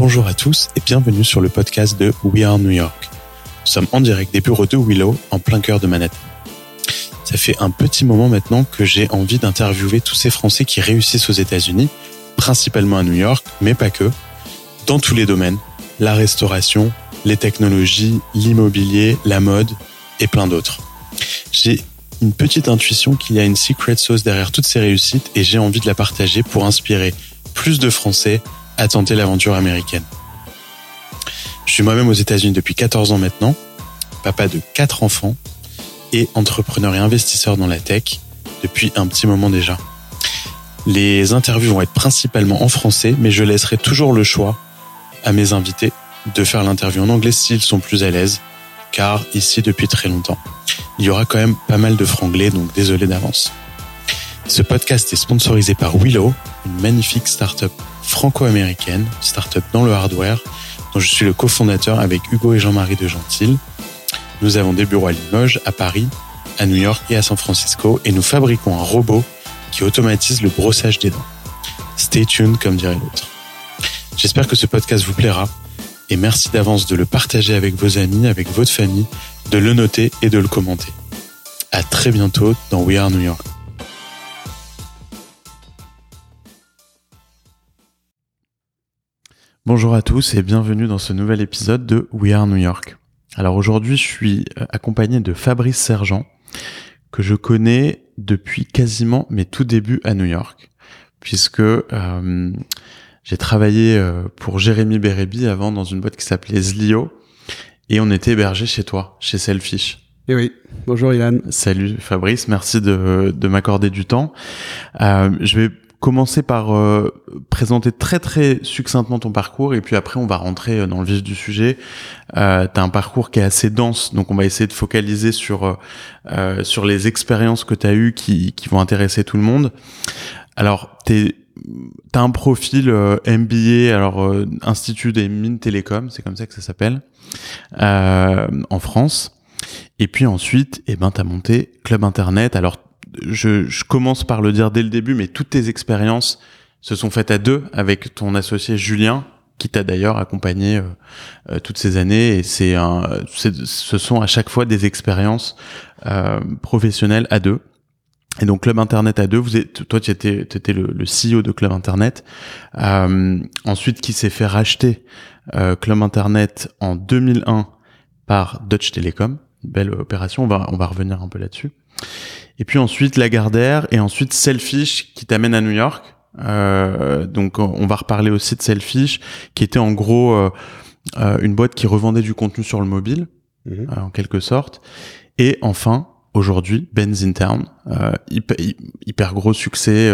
Bonjour à tous et bienvenue sur le podcast de We Are New York. Nous sommes en direct des bureaux de Willow, en plein cœur de Manhattan. Ça fait un petit moment maintenant que j'ai envie d'interviewer tous ces Français qui réussissent aux États-Unis, principalement à New York, mais pas que, dans tous les domaines, la restauration, les technologies, l'immobilier, la mode et plein d'autres. J'ai une petite intuition qu'il y a une secret sauce derrière toutes ces réussites et j'ai envie de la partager pour inspirer plus de Français à tenter l'aventure américaine. Je suis moi-même aux États-Unis depuis 14 ans maintenant, papa de 4 enfants et entrepreneur et investisseur dans la tech depuis un petit moment déjà. Les interviews vont être principalement en français, mais je laisserai toujours le choix à mes invités de faire l'interview en anglais s'ils sont plus à l'aise, car ici depuis très longtemps, il y aura quand même pas mal de franglais, donc désolé d'avance. Ce podcast est sponsorisé par Willow, une magnifique startup franco-américaine, startup dans le hardware, dont je suis le cofondateur avec Hugo et Jean-Marie de Gentil. Nous avons des bureaux à Limoges, à Paris, à New York et à San Francisco, et nous fabriquons un robot qui automatise le brossage des dents. Stay tuned, comme dirait l'autre. J'espère que ce podcast vous plaira, et merci d'avance de le partager avec vos amis, avec votre famille, de le noter et de le commenter. À très bientôt dans We Are New York. Bonjour à tous et bienvenue dans ce nouvel épisode de We Are New York. Alors aujourd'hui, je suis euh, accompagné de Fabrice Sergent, que je connais depuis quasiment mes tout débuts à New York, puisque euh, j'ai travaillé euh, pour Jérémy Bérébi avant dans une boîte qui s'appelait Zlio, et on était hébergé chez toi, chez Selfish. Et eh oui, bonjour Ilan. Salut Fabrice, merci de, de m'accorder du temps. Euh, je vais commencer par euh, présenter très très succinctement ton parcours et puis après on va rentrer euh, dans le vif du sujet. Euh, tu as un parcours qui est assez dense, donc on va essayer de focaliser sur euh, sur les expériences que tu as eues qui, qui vont intéresser tout le monde. Alors, tu as un profil MBA, alors Institut des mines télécom, c'est comme ça que ça s'appelle, en France. Et puis ensuite, eh ben, tu as monté Club Internet. Alors, je, commence par le dire dès le début, mais toutes tes expériences se sont faites à deux avec ton associé Julien, qui t'a d'ailleurs accompagné euh, euh, toutes ces années. Et c'est un, ce sont à chaque fois des expériences euh, professionnelles à deux. Et donc Club Internet à deux, vous êtes, toi tu étais, étais le, le, CEO de Club Internet, ensuite qui s'est fait racheter Club Internet en 2001 par Dutch Telecom, belle opération, on va, on va revenir un peu là-dessus. Et puis ensuite Lagardère et ensuite Selfish qui t'amène à New York. Euh, donc on va reparler aussi de Selfish qui était en gros euh, euh une boîte qui revendait du contenu sur le mobile mhm. euh, en quelque sorte. Et enfin aujourd'hui Ben's in Town, hyper, hyper, gros succès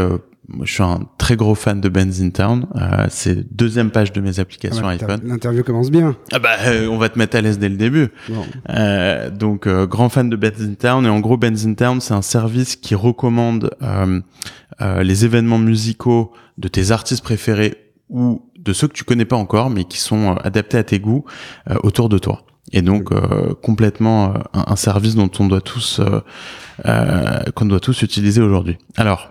je suis un très gros fan de Ben's in Town. Euh, c'est deuxième page de mes applications ah bah, iPhone. L'interview commence bien. Ah bah, euh, on va te mettre à l'aise dès le début. Euh, donc, euh, grand fan de Ben's in Town. Et en gros, Ben's in Town, c'est un service qui recommande les événements musicaux de tes artistes préférés ou de ceux que tu connais pas encore, mais qui sont adaptés à tes goûts autour de toi. Et donc complètement un, un, service dont on doit tous qu'on doit tous utiliser aujourd'hui. Alors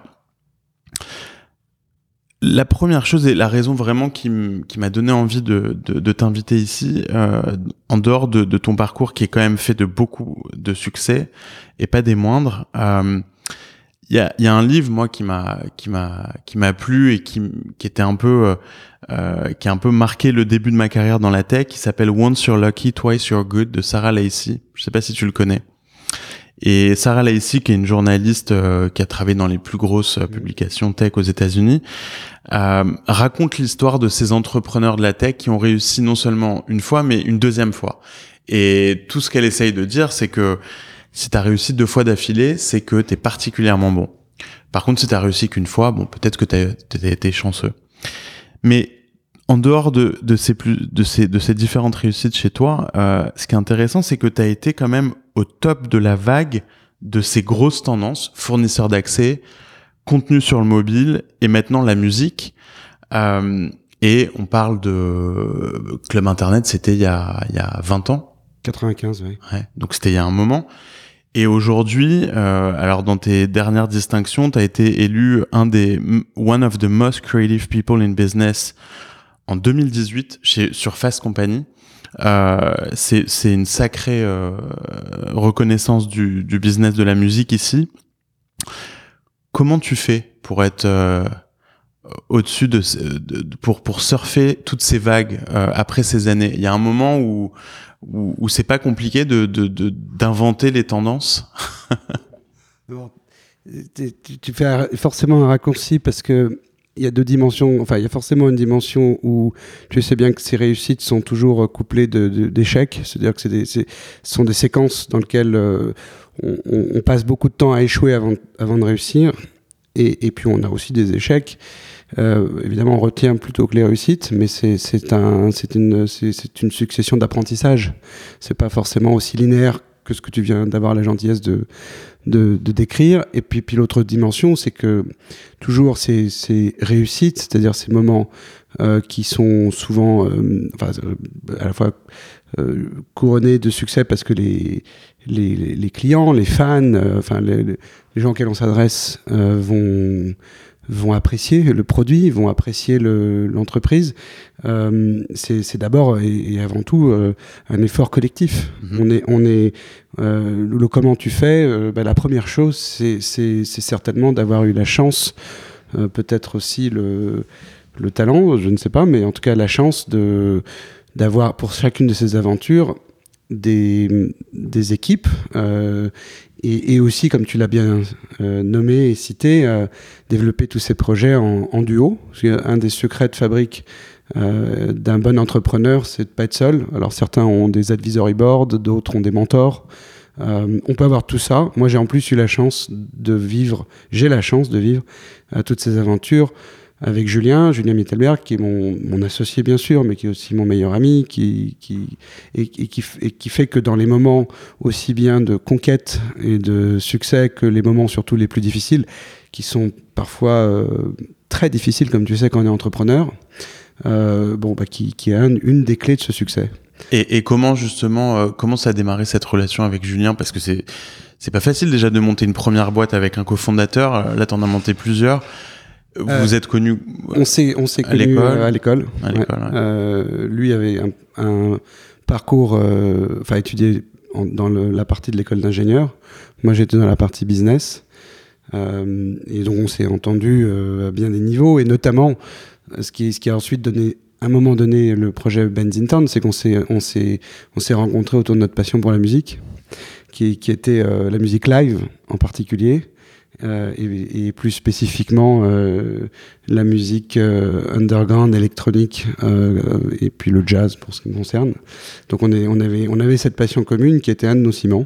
la première chose et la raison vraiment qui m'a donné envie de, t'inviter ici, euh, en dehors de, ton parcours qui est quand même fait de beaucoup de succès et pas des moindres, il euh, y, a, y, a, un livre moi qui m'a plu et qui, était un peu euh, qui a un peu marqué le début de ma carrière dans la tech, qui s'appelle Once You're Lucky, Twice You're Good de Sarah Lacey. Je sais pas si tu le connais. Et Sarah Lacey, qui est une journaliste euh, qui a travaillé dans les plus grosses euh, publications tech aux États-Unis, euh, raconte l'histoire de ces entrepreneurs de la tech qui ont réussi non seulement une fois, mais une deuxième fois. Et tout ce qu'elle essaye de dire, c'est que si tu as réussi deux fois d'affilée, c'est que tu es particulièrement bon. Par contre, si tu as réussi qu'une fois, bon, peut-être que tu as, été chanceux. Mais en dehors de, de, ces plus, de, ces, de ces différentes réussites chez toi, euh, ce qui est intéressant, c'est que tu as été quand même au top de la vague de ces grosses tendances, fournisseurs d'accès, contenu sur le mobile et maintenant la musique. Euh, et on parle de Club Internet, c'était il, y a, il y a 20 ans. 95, oui. Ouais, donc c'était il y a un moment. Et aujourd'hui, euh, alors dans tes dernières distinctions, tu as été élu un des one of the most creative people in business en 2018 chez Surface Company. Euh, c'est une sacrée euh, reconnaissance du, du, business de la musique ici. Comment tu fais pour être euh, au-dessus de, de, pour pour surfer toutes ces vagues euh, après ces années? Il y a un moment où où, où c'est pas compliqué de d'inventer les tendances? tu, tu, fais forcément un raccourci parce que il y a deux dimensions. Enfin, il y a forcément une dimension où tu sais bien que ces réussites sont toujours couplées d'échecs. C'est-à-dire que ce sont des séquences dans lesquelles euh, on, passe beaucoup de temps à échouer avant, avant de réussir. Et, puis on a aussi des échecs. Euh, évidemment, on retient plutôt que les réussites, mais c'est un, une, une succession d'apprentissage. C'est pas forcément aussi linéaire que ce que tu viens d'avoir la gentillesse de, de, décrire. Et puis, puis l'autre dimension, c'est que toujours ces, ces réussites, c'est-à-dire ces moments euh, qui sont souvent, euh, euh, à la fois couronnés de succès parce que les, les, clients, les fans, enfin les, gens auxquels on s'adresse vont vont apprécier le produit, vont apprécier l'entreprise. euh, c'est d'abord et, avant tout euh, un effort collectif. -hmm. On est, on est euh, le comment tu fais. Bah, la première chose, c'est certainement d'avoir eu la chance, peut-être aussi le, le talent, je ne sais pas, mais en tout cas la chance de d'avoir pour chacune de ces aventures des, des équipes euh, et, aussi, comme tu l'as bien euh, nommé et cité, euh, développer tous ces projets en, duo. Un des secrets de fabrique euh, d'un bon entrepreneur, c'est de pas être seul. Alors certains ont des advisory boards, d'autres ont des mentors. On peut avoir tout ça. Moi, j'ai en plus eu la chance de vivre, j'ai la chance de vivre toutes ces aventures avec Julien, Julien Mittelberg, qui est mon, associé bien sûr, mais qui est aussi mon meilleur ami, qui, qui, et, qui, fait que dans les moments aussi bien de conquête et de succès que les moments surtout les plus difficiles, qui sont parfois euh, très difficiles, comme tu sais, quand on est entrepreneur, euh, bon, bah, qui, qui est un, une des clés de ce succès. Et, comment justement, euh, comment ça a démarré cette relation avec Julien? Parce que c'est c'est pas facile déjà de monter une première boîte avec un cofondateur. Là, t'en as monté plusieurs. Vous euh, êtes connu On s'est on s'est connu à l'école. Ouais. Ouais. Euh, lui avait un, un parcours, euh, enfin étudié en, dans le, la partie de l'école d'ingénieur. Moi, j'étais dans la partie business. Euh, et donc, on s'est entendu à bien des niveaux, et notamment ce qui, ce qui a ensuite donné à un moment donné le projet Benzington, c'est qu'on s'est on s'est on s'est rencontrés autour de notre passion pour la musique, qui, qui était euh, la musique live en particulier. Euh, et, et, plus spécifiquement euh, la musique euh, underground électronique et puis le jazz pour ce qui me concerne. Donc on, est, on, avait, on avait cette passion commune qui était un de nos ciments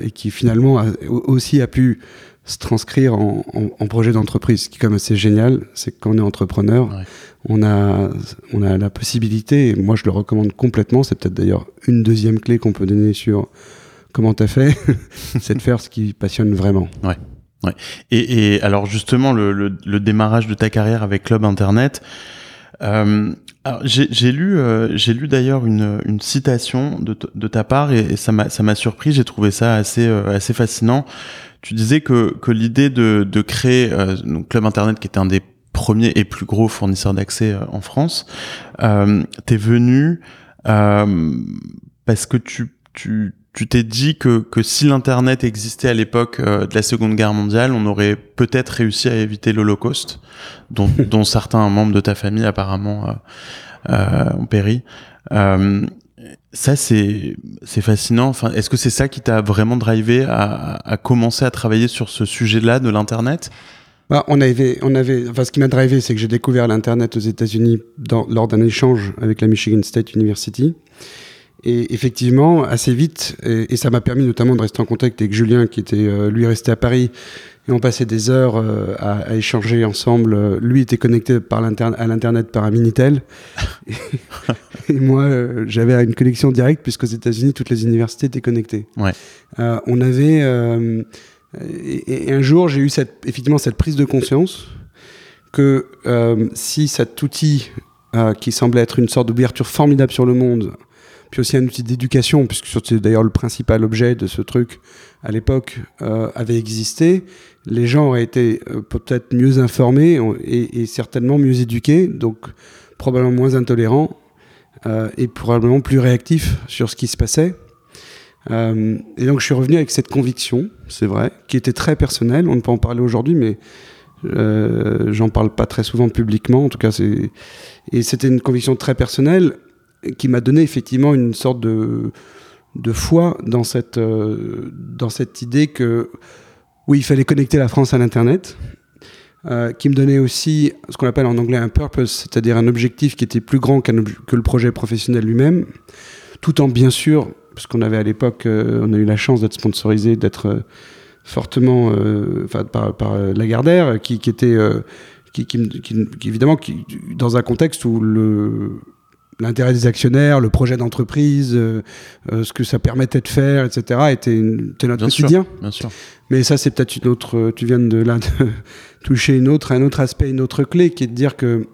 et qui finalement a, aussi a pu se transcrire en, en, en projet d'entreprise. Ce qui même assez génial, c'est que quand on est entrepreneur, ouais. on, a, on a la possibilité, et moi je le recommande complètement, c'est peut-être d'ailleurs une deuxième clé qu'on peut donner sur comment tu as fait, c'est de faire ce qui passionne vraiment. Ouais. Ouais. Et, et, alors justement le, le, le, démarrage de ta carrière avec Club Internet. Euh, j'ai lu, euh, j'ai lu d'ailleurs une, une, citation de, de, ta part et, et ça m'a surpris. J'ai trouvé ça assez euh, assez fascinant. Tu disais que que l'idée de, de créer euh, donc Club Internet qui était un des premiers et plus gros fournisseurs d'accès euh, en France, euh, t'es venu parce que tu tu tu t'es dit que, que si l'Internet existait à l'époque euh, de la Seconde Guerre mondiale, on aurait peut-être réussi à éviter l'Holocauste, dont, dont, certains membres de ta famille apparemment euh, euh, ont péri. Euh, ça, c'est c'est fascinant. Enfin, est-ce que c'est ça qui t'a vraiment drivé à, à, commencer à travailler sur ce sujet-là de l'Internet? Bah, on avait, on avait, enfin, ce qui m'a drivé, c'est que j'ai découvert l'Internet aux États-Unis lors d'un échange avec la Michigan State University. Et effectivement, assez vite, et, et ça m'a permis notamment de rester en contact avec Julien, qui était euh, lui resté à Paris, et on passait des heures euh, à, à, échanger ensemble. Lui était connecté par à l'internet par un minitel, et, et moi euh, j'avais une connexion directe puisqu'aux États-Unis toutes les universités étaient connectées. Ouais. Euh, on avait euh, et, et, un jour j'ai eu cette, effectivement cette prise de conscience que si cet outil qui semblait être une sorte d'ouverture formidable sur le monde puis aussi un outil d'éducation, puisque c'est d'ailleurs le principal objet de ce truc à l'époque euh, avait existé, les gens auraient été euh, peut-être mieux informés et, certainement mieux éduqués, donc probablement moins intolérants euh, et probablement plus réactifs sur ce qui se passait. et donc je suis revenu avec cette conviction, c'est vrai, qui était très personnelle. On ne peut en parler aujourd'hui, mais j'en parle pas très souvent publiquement. En tout cas, et c'était une conviction très personnelle qui m'a donné effectivement une sorte de de foi dans cette, euh, dans cette idée que, oui, il fallait connecter la France à l'Internet, euh, qui me donnait aussi ce qu'on appelle en anglais un purpose, c'est-à-dire un objectif qui était plus grand que le projet professionnel lui-même, tout en bien sûr, parce qu'on avait à l'époque, euh, on a eu la chance d'être sponsorisé, d'être fortement par, par Lagardère, qui, était, qui, qui, évidemment, qui, dans un contexte où le l'intérêt des actionnaires, le projet d'entreprise, euh, euh, ce que ça permettait de faire, etc., était, notre quotidien. bien sûr. Mais ça, c'est peut-être une autre. Euh, tu viens de là de toucher une autre, un autre aspect, une autre clé, qui est de dire que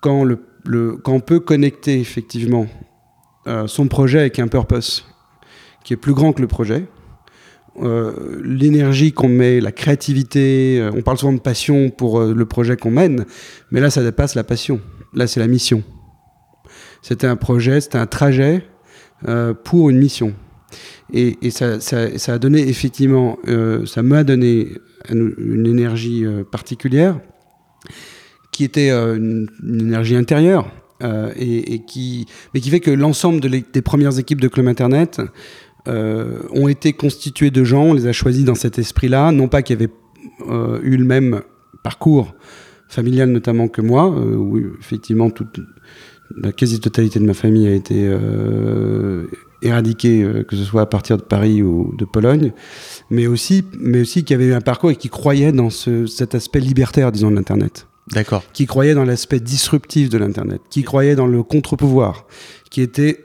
quand, le, le quand on peut connecter effectivement son projet avec un purpose qui est plus grand que le projet, l'énergie qu'on met, la créativité, on parle souvent de passion pour le projet qu'on mène, mais là, ça dépasse la passion. Là, c'est la mission. C'était un projet, c'était un trajet euh, pour une mission. Et, ça, a donné effectivement, euh, ça m'a donné une, énergie euh, particulière qui était une, énergie intérieure et, qui, mais qui fait que l'ensemble des premières équipes de Club Internet ont été constituées de gens, on les a choisis dans cet esprit-là, non pas qu'ils avaient eu le même parcours familial notamment que moi, où effectivement tout, la quasi-totalité de ma famille a été euh, éradiquée, euh, que ce soit à partir de Paris ou de Pologne, mais aussi, mais aussi qui avait eu un parcours et qui croyait dans ce, cet aspect libertaire, disons, de l'Internet. D'accord. Qui croyait dans l'aspect disruptif de l'Internet, qui croyait dans le contre-pouvoir, qui était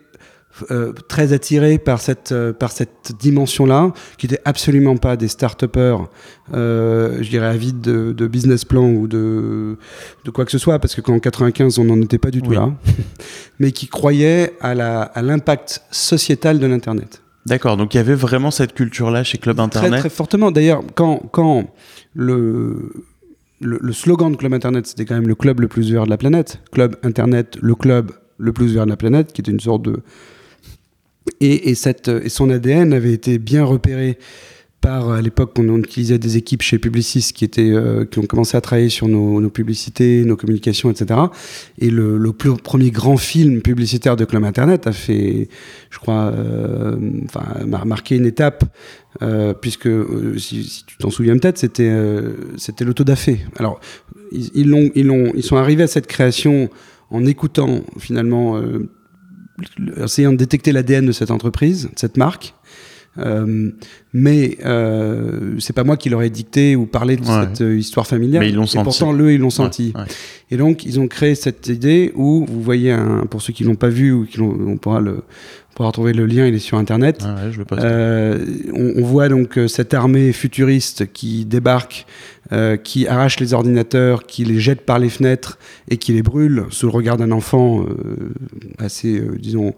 euh, très attiré par cette, euh, par cette dimension-là, qui n'était absolument pas des start-upers, euh, je dirais, avides de, de, business plan ou de, de quoi que ce soit, parce que qu'en 95, on n'en était pas du tout là, mais qui croyaient à l'impact à sociétal de l'Internet. D'accord, donc il y avait vraiment cette culture-là chez Club Internet Très, très fortement. D'ailleurs, quand, quand le, le, le, slogan de Club Internet, c'était quand même le club le plus vert de la planète. Club Internet, le club le plus vert de la planète, qui était une sorte de, et, cette, et son ADN avait été bien repéré par, à l'époque, on, utilisait des équipes chez Publicis qui, étaient, euh, qui ont commencé à travailler sur nos, publicités, nos communications, etc. Et le, le premier grand film publicitaire de Club Internet a fait, je crois, euh, enfin, marqué une étape, euh, puisque, si, tu t'en souviens peut-être, c'était c'était l'autodafé. Alors, ils, ils, ils, ils sont arrivés à cette création en écoutant, finalement, essayant de détecter l'ADN de cette entreprise, de cette marque. Euh, mais euh, c'est pas moi qui leur ai dicté ou parlé de cette euh, histoire familiale. Mais ils l'ont senti. Pourtant, eux, ils l'ont senti. Et donc, ils ont créé cette idée où vous voyez, un, pour ceux qui l'ont pas vu ou qui on pourra le, pour retrouver le lien, il est sur Internet. Ah je euh, on, on, voit donc euh, cette armée futuriste qui débarque, euh, qui arrache les ordinateurs, qui les jette par les fenêtres et qui les brûle sous le regard d'un enfant assez, disons,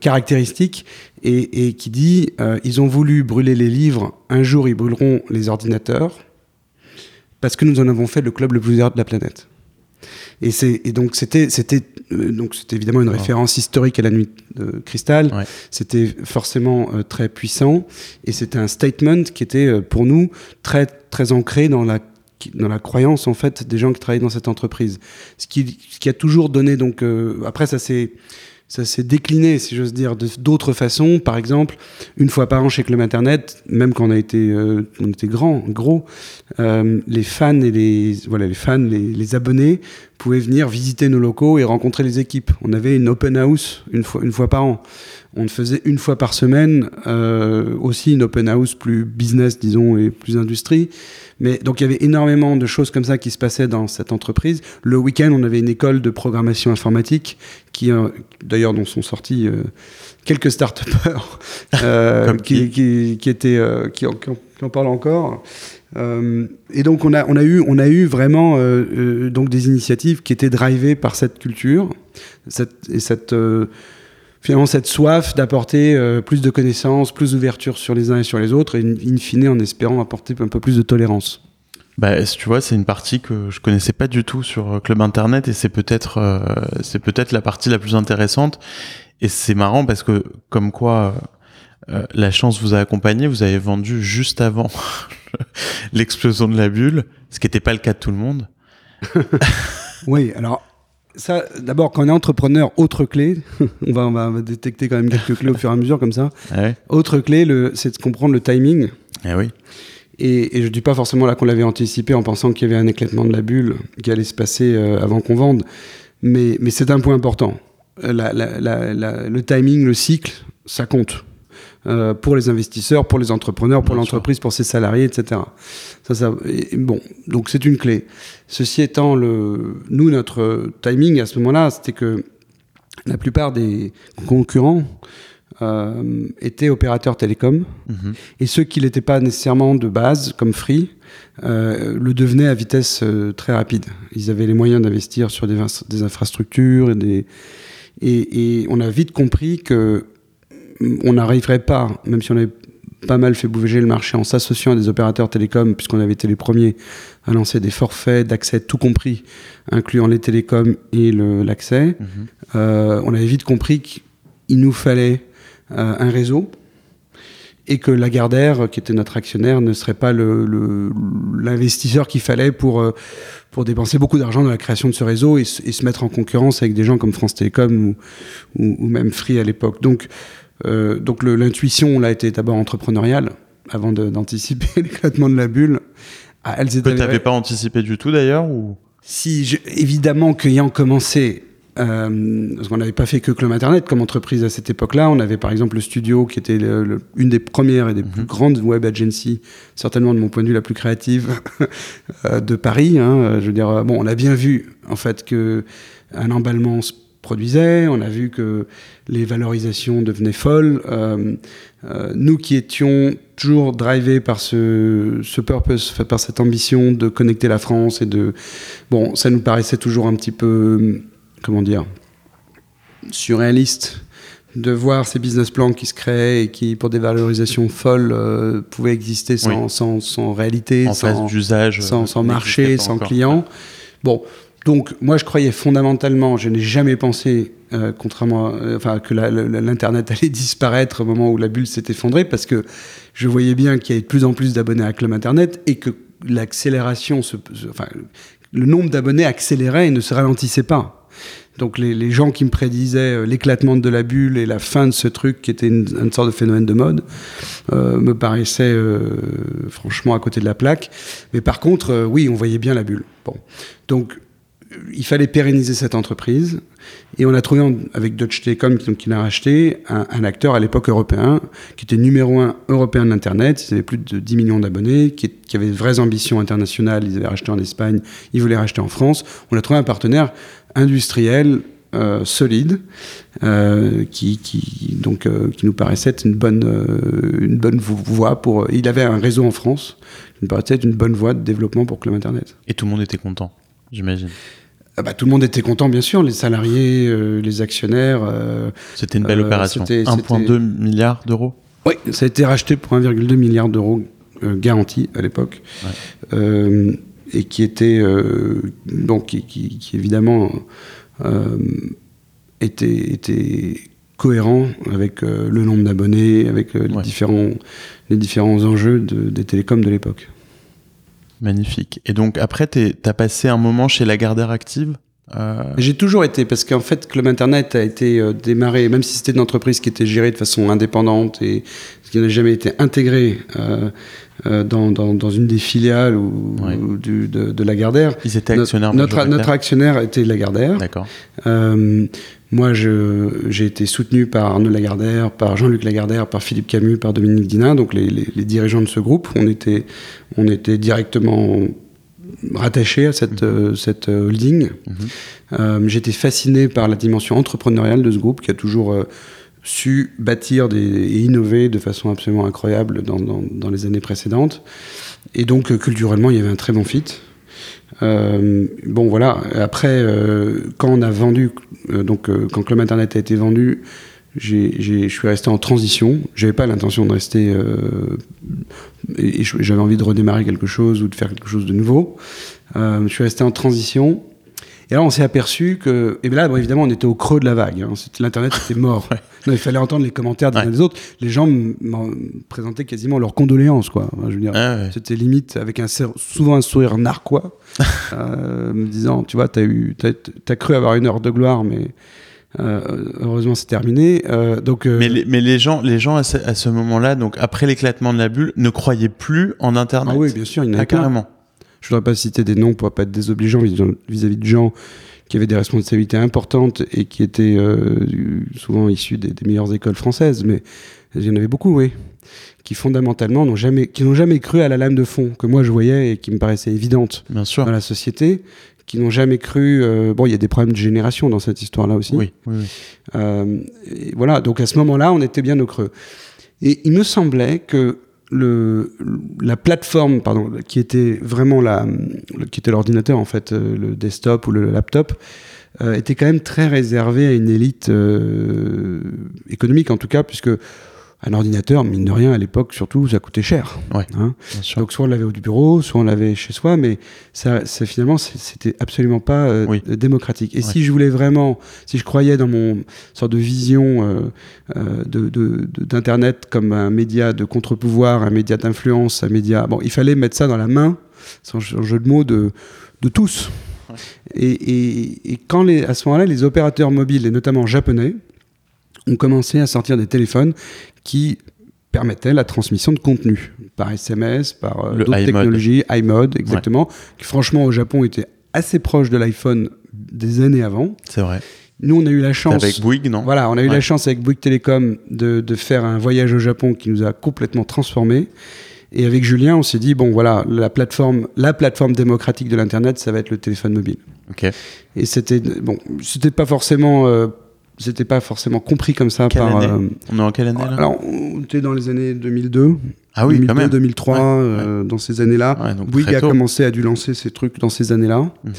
caractéristique, et, et, qui dit ils ont voulu brûler les livres, un jour ils brûleront les ordinateurs, parce que nous en avons fait le club le plus vert de la planète. Et, et donc c'était c'était euh, donc c'était évidemment une référence historique à la nuit de cristal. C'était forcément euh, très puissant et c'était un statement qui était euh, pour nous très très ancré dans la dans la croyance en fait des gens qui travaillent dans cette entreprise. Ce qui, ce qui a toujours donné donc après ça c'est ça s'est décliné, si j'ose dire, d'autres façons. Par exemple, une fois par an chez Club Internet, même quand on a été, euh, on était grand, gros, euh, les fans et les voilà, les fans, les, les, abonnés pouvaient venir visiter nos locaux et rencontrer les équipes. On avait une open house une fois, une fois par an. On faisait une fois par semaine euh, aussi une open house plus business, disons, et plus industrie. Mais donc il y avait énormément de choses comme ça qui se passaient dans cette entreprise. Le week-end, on avait une école de programmation informatique qui, euh, d'ailleurs, dont sont sortis euh, quelques start-upers euh, qui, qui, qui, étaient, euh, qui, en, qui, en, parlent encore. Euh, et donc on a, on a eu, on a eu vraiment donc des initiatives qui étaient drivées par cette culture, cette, et cette finalement cette soif d'apporter plus de connaissances, plus d'ouverture sur les uns et sur les autres, et in fine en espérant apporter un peu plus de tolérance. Bah, tu vois, c'est une partie que je connaissais pas du tout sur Club Internet et c'est peut-être c'est peut-être la partie la plus intéressante. Et c'est marrant parce que comme quoi euh, la chance vous a accompagné, vous avez vendu juste avant l'explosion de la bulle, ce qui n'était pas le cas de tout le monde. oui, alors ça, d'abord, quand on est entrepreneur, autre clé, on, va, on va détecter quand même quelques clés au fur et à mesure comme ça. Ah autre clé, c'est de comprendre le timing. Eh oui. Et, et, je dis pas forcément là qu'on l'avait anticipé en pensant qu'il y avait un éclatement de la bulle qui allait se passer euh, avant qu'on vende, mais, mais c'est un point important. le timing, le cycle, ça compte. Euh, pour les investisseurs, pour les entrepreneurs, pour l'entreprise, pour ses salariés, etc. Ça, ça, bon, donc c'est une clé. Ceci étant, le, nous, notre timing à ce moment-là, c'était que la plupart des concurrents euh, étaient opérateurs télécoms, mhm. et ceux qui n'étaient pas nécessairement de base, comme Free, euh, le devenaient à vitesse très rapide. Ils avaient les moyens d'investir sur des, des infrastructures et des et, et, on a vite compris que on n'arriverait pas, même si on avait pas mal fait bouger le marché en s'associant à des opérateurs télécoms, puisqu'on avait été les premiers à lancer des forfaits d'accès, tout compris, incluant les télécoms et l'accès. Mhm. Euh, on avait vite compris qu'il nous fallait euh, un réseau et que Lagardère, qui était notre actionnaire, ne serait pas l'investisseur qu'il fallait pour, euh, pour dépenser beaucoup d'argent dans la création de ce réseau et, se mettre en concurrence avec des gens comme France Télécom ou, ou même Free à l'époque. Donc, euh, donc l'intuition, là, était d'abord entrepreneuriale, avant d'anticiper l'éclatement de la bulle. Ah, elle tu n'avais pas anticipé du tout d'ailleurs ou? Si, évidemment qu'ayant commencé, euh, parce qu'on n'avait pas fait que Club Internet comme entreprise à cette époque-là, on avait par exemple le studio qui était une des premières et des plus mhm. grandes web agencies, certainement de mon point de vue la plus créative euh, de Paris. Hein. Je veux dire, bon, on a bien vu en fait que un emballement produisait, on a vu que les valorisations devenaient folles. Euh, euh, nous qui étions toujours drivés par ce, ce purpose, par cette ambition de connecter la France et de... Bon, ça nous paraissait toujours un petit peu, comment dire, surréaliste de voir ces business plans qui se créaient et qui, pour des valorisations folles, euh, pouvaient exister sans, sans, sans réalité, sans, d'usage, sans, sans marché, sans client. Bon, donc, moi, je croyais fondamentalement, je n'ai jamais pensé, euh, contrairement, euh, enfin, que l'internet allait disparaître au moment où la bulle s'est effondrée, parce que je voyais bien qu'il y avait de plus en plus d'abonnés à Club Internet et que l'accélération, enfin, le nombre d'abonnés accélérait et ne se ralentissait pas. Donc les, gens qui me prédisaient euh, l'éclatement de la bulle et la fin de ce truc qui était une, sorte de phénomène de mode me paraissaient franchement à côté de la plaque. Mais par contre, oui, on voyait bien la bulle. Bon, donc il fallait pérenniser cette entreprise. Et on a trouvé avec Deutsche Telekom, qui l'a racheté, un, acteur à l'époque européen, qui était numéro un européen d'Internet. Ils avaient plus de 10 millions d'abonnés, qui, avait de vraies ambitions internationales. Ils avaient racheté en Espagne, ils voulaient racheter en France. On a trouvé un partenaire industriel euh, solide, euh, qui, donc, euh, qui nous paraissait être une bonne, une bonne voie pour. Il avait un réseau en France, qui nous paraissait être une bonne voie de développement pour Club Internet. Et tout le monde était content j'imagine. Ah bah, tout le monde était content, bien sûr, les salariés, euh, les actionnaires. Euh, c'était une belle euh, opération. 1,2 milliard d'euros? Oui, ça a été racheté pour 1,2 milliard d'euros garantis à l'époque. et qui était. donc, qui, évidemment était, était cohérent avec le nombre d'abonnés, avec les, différents, les différents enjeux des télécoms de l'époque. Magnifique. Et donc après, tu as passé un moment chez Lagardère Active euh... J'ai toujours été, parce qu'en fait, Club Internet a été euh, démarré, même si c'était une entreprise qui était gérée de façon indépendante et qui n'a jamais été intégrée euh, dans, dans, dans, une des filiales ou, du, de, de, Lagardère. Ils étaient actionnaires. Notre, notre, notre actionnaire était Lagardère. D'accord. Moi, j'ai été soutenu par Arnaud Lagardère, par Jean-Luc Lagardère, par Philippe Camus, par Dominique Dinin, donc les, les, dirigeants de ce groupe. On était, on était directement rattaché à cette, mhm. euh, cette euh, holding. Mhm. Euh, J'étais fasciné par la dimension entrepreneuriale de ce groupe qui a toujours euh, su bâtir des, et innover de façon absolument incroyable dans, dans, dans, les années précédentes. Et donc, culturellement, il y avait un très bon fit. Euh, bon voilà, après, euh, quand on a vendu, euh, donc quand Club Internet a été vendu, je suis resté en transition. J'avais pas l'intention de rester. Euh, et, j'avais envie de redémarrer quelque chose ou de faire quelque chose de nouveau. Euh, je suis resté en transition. Et là, on s'est aperçu que, et là, évidemment, on était au creux de la vague. Hein. L'internet était mort. il fallait entendre les commentaires des uns des autres. Les gens me présentaient quasiment leurs condoléances, quoi. je veux dire, ah c'était limite avec un souvent un sourire narquois, euh, me disant, tu vois, t'as eu, as, cru avoir une heure de gloire, mais euh, heureusement, c'est terminé. Euh, donc, mais, les, mais les gens, les gens à ce, moment-là, donc après l'éclatement de la bulle, ne croyaient plus en Internet. Ah oui, bien sûr, il y en a ah, carrément. Je ne voudrais pas citer des noms pour pas être désobligeant vis-à-vis de gens qui avaient des responsabilités importantes et qui étaient euh, souvent issus des, meilleures écoles françaises, mais il y en avait beaucoup, oui, qui fondamentalement n'ont jamais, qui n'ont jamais cru à la lame de fond que moi je voyais et qui me paraissait évidente Bien sûr. dans la société, qui n'ont jamais cru. Euh, bon, il y a des problèmes de génération dans cette histoire-là aussi. Oui. oui, euh, voilà, donc à ce moment-là, on était bien au creux. Et il me semblait que le, la plateforme pardon, qui était vraiment la, qui était l'ordinateur en fait, euh, le desktop ou le laptop, euh, était quand même très réservé à une élite euh, économique en tout cas, puisque un ordinateur, mine de rien, à l'époque, surtout, ça coûtait cher. hein Donc, soit on l'avait au bureau, soit on l'avait chez soi, mais ça, ça finalement, c'était absolument pas euh, démocratique. Et si je voulais vraiment, si je croyais dans mon sorte de vision euh, euh d'Internet de, comme un média de contre-pouvoir, un média d'influence, un média. Bon, il fallait mettre ça dans la main, sans jeu de mots, de, de tous. Et, et, et, quand les, à ce moment-là, les opérateurs mobiles, et notamment japonais, ont commencé à sortir des téléphones qui permettaient la transmission de contenu par SMS, par euh, d'autres technologies, iMode, exactement, qui franchement au Japon était assez proche de l'iPhone des années avant. C'est vrai. Nous, on a eu la chance. Avec Bouygues, non? Voilà, on a eu la chance avec Bouygues Télécom de, de, faire un voyage au Japon qui nous a complètement transformés. Et avec Julien, on s'est dit bon, voilà, la plateforme, la plateforme démocratique de l'internet, ça va être le téléphone mobile. Ok. Et c'était bon, c'était pas forcément euh, c'était pas forcément compris comme ça par. Euh, on est en quelle année là Alors, on était dans les années 2002. Ah oui, 2002, 2003, euh, dans ces années-là. Bouygues a commencé à dû lancer ses trucs dans ces années-là. Mhm.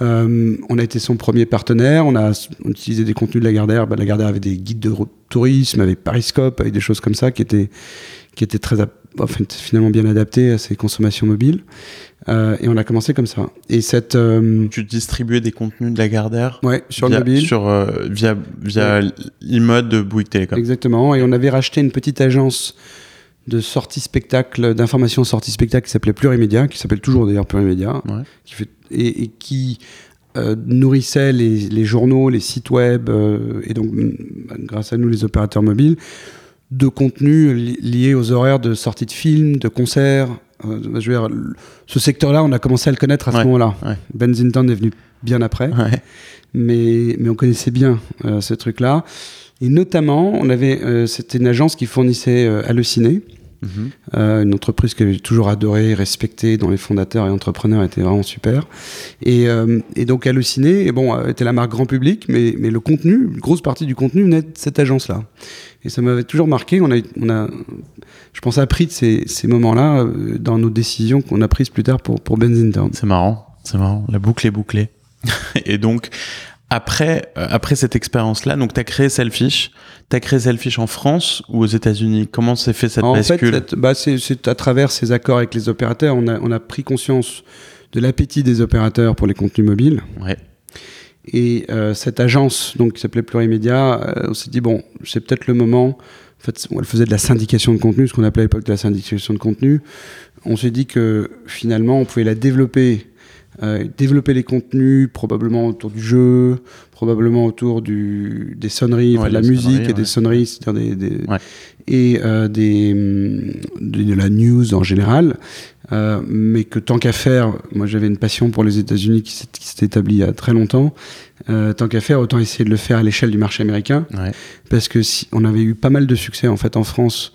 Euh, on a été son premier partenaire. On a utilisé des contenus de la Gardère. Bah, la Gardère avait des guides de tourisme, avait Pariscope, avec des choses comme ça qui étaient, qui étaient très, finalement bien adaptées à ses consommations mobiles. Euh, et on a commencé comme ça. Et cette. Euh, tu distribuais des contenus de la Gardère Ouais, sur le mobile. Sur, euh, via via l'e-mode de Bouygues Télécom. Exactement. Et on avait racheté une petite agence de sortie spectacle, d'information sortie spectacle qui s'appelait Plurimédia, qui s'appelle toujours d'ailleurs Plurimédia, ouais. qui fait, et, qui nourrissait les, les, journaux, les sites web, et donc grâce à nous les opérateurs mobiles, de contenus liés aux horaires de sortie de films, de concerts, euh, je veux dire, ce secteur-là, on a commencé à le connaître à ce moment-là. Ouais. Benzington est venu bien après, mais, mais on connaissait bien euh, ce truc-là. Et notamment, on avait, euh, c'était une agence qui fournissait Halluciné, mhm. une entreprise que j'ai toujours adorée, respectée, dont les fondateurs et entrepreneurs étaient vraiment super. Et, et donc Halluciné, bon, était la marque grand public, mais, mais le contenu, une grosse partie du contenu venait de cette agence-là. Et ça m'avait toujours marqué. On a, on a, je pense, appris de ces, ces moments-là euh, dans nos décisions qu'on a prises plus tard pour, pour Benzington. C'est marrant, c'est marrant. La boucle est bouclée. et donc, après, euh, après cette expérience-là, donc tu as créé Selfish. Tu as créé Selfish en France ou aux États-Unis? Comment s'est fait cette en bascule? fait, bah, c'est à travers ces accords avec les opérateurs, on a, on a pris conscience de l'appétit des opérateurs pour les contenus mobiles. Ouais. Et euh, cette agence, donc qui s'appelait Plurimédia, euh, on s'est dit bon, c'est peut-être le moment. En fait, elle faisait de la syndication de contenu, ce qu'on appelait à l'époque de la syndication de contenu. On s'est dit que finalement, on pouvait la développer, euh, développer les contenus probablement autour du jeu, probablement autour du, des sonneries, de la musique et des sonneries, c'est-à-dire des, des et euh, des, de la news en général. Euh, mais que tant qu'à faire, moi j'avais une passion pour les États-Unis qui s'est établie il y a très longtemps. Euh, tant qu'à faire, autant essayer de le faire à l'échelle du marché américain, parce que si on avait eu pas mal de succès en fait en France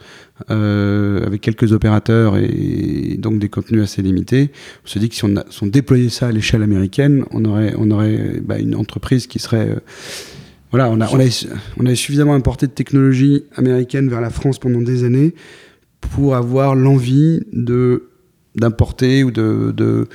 euh, avec quelques opérateurs et, donc des contenus assez limités. On se dit que si on, déployait ça à l'échelle américaine, on aurait, bah, une entreprise qui serait voilà, on a, on, a, on a suffisamment importé de technologie américaine vers la France pendant des années pour avoir l'envie d'importer ou de,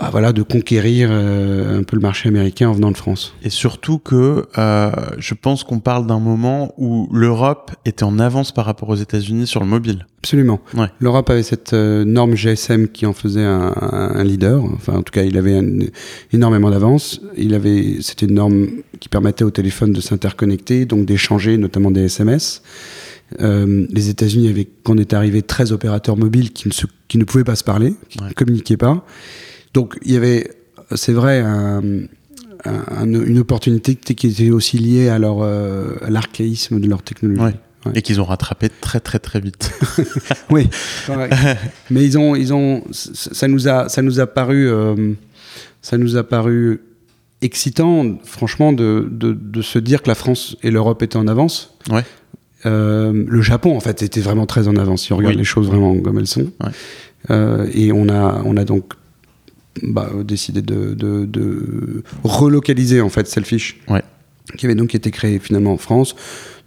bah voilà, de conquérir euh, un peu le marché américain en venant de France. Et surtout que euh, je pense qu'on parle d'un moment où l'Europe était en avance par rapport aux États-Unis sur le mobile. Absolument. Ouais. L'Europe avait cette euh, norme GSM qui en faisait un, un, leader. Enfin, en tout cas, il avait un, énormément d'avance. Il avait, c'était une norme qui permettait au téléphone de s'interconnecter, donc d'échanger, notamment des SMS. Euh, les États-Unis avaient, quand on est arrivé, 13 opérateurs mobiles qui ne, se, qui ne pouvaient pas se parler, qui ne communiquaient pas. Donc il y avait, c'est vrai, un, un, une opportunité qui était aussi liée à, leur, euh, à l'archaïsme de leur technologie. Ouais. Ouais. Et qu'ils ont rattrapé très très très vite. oui, mais ils ont, ils ont, ça nous a, ça nous a paru, euh, ça nous a paru excitant, franchement, de, de, de, se dire que la France et l'Europe étaient en avance. Ouais. Euh, le Japon, en fait, était vraiment très en avance. Si on regarde Oui. les choses vraiment comme elles sont. Ouais. Euh, et on a, on a donc bah, décidé de, de, de relocaliser en fait Selfish, Ouais. qui avait donc été créé finalement en France,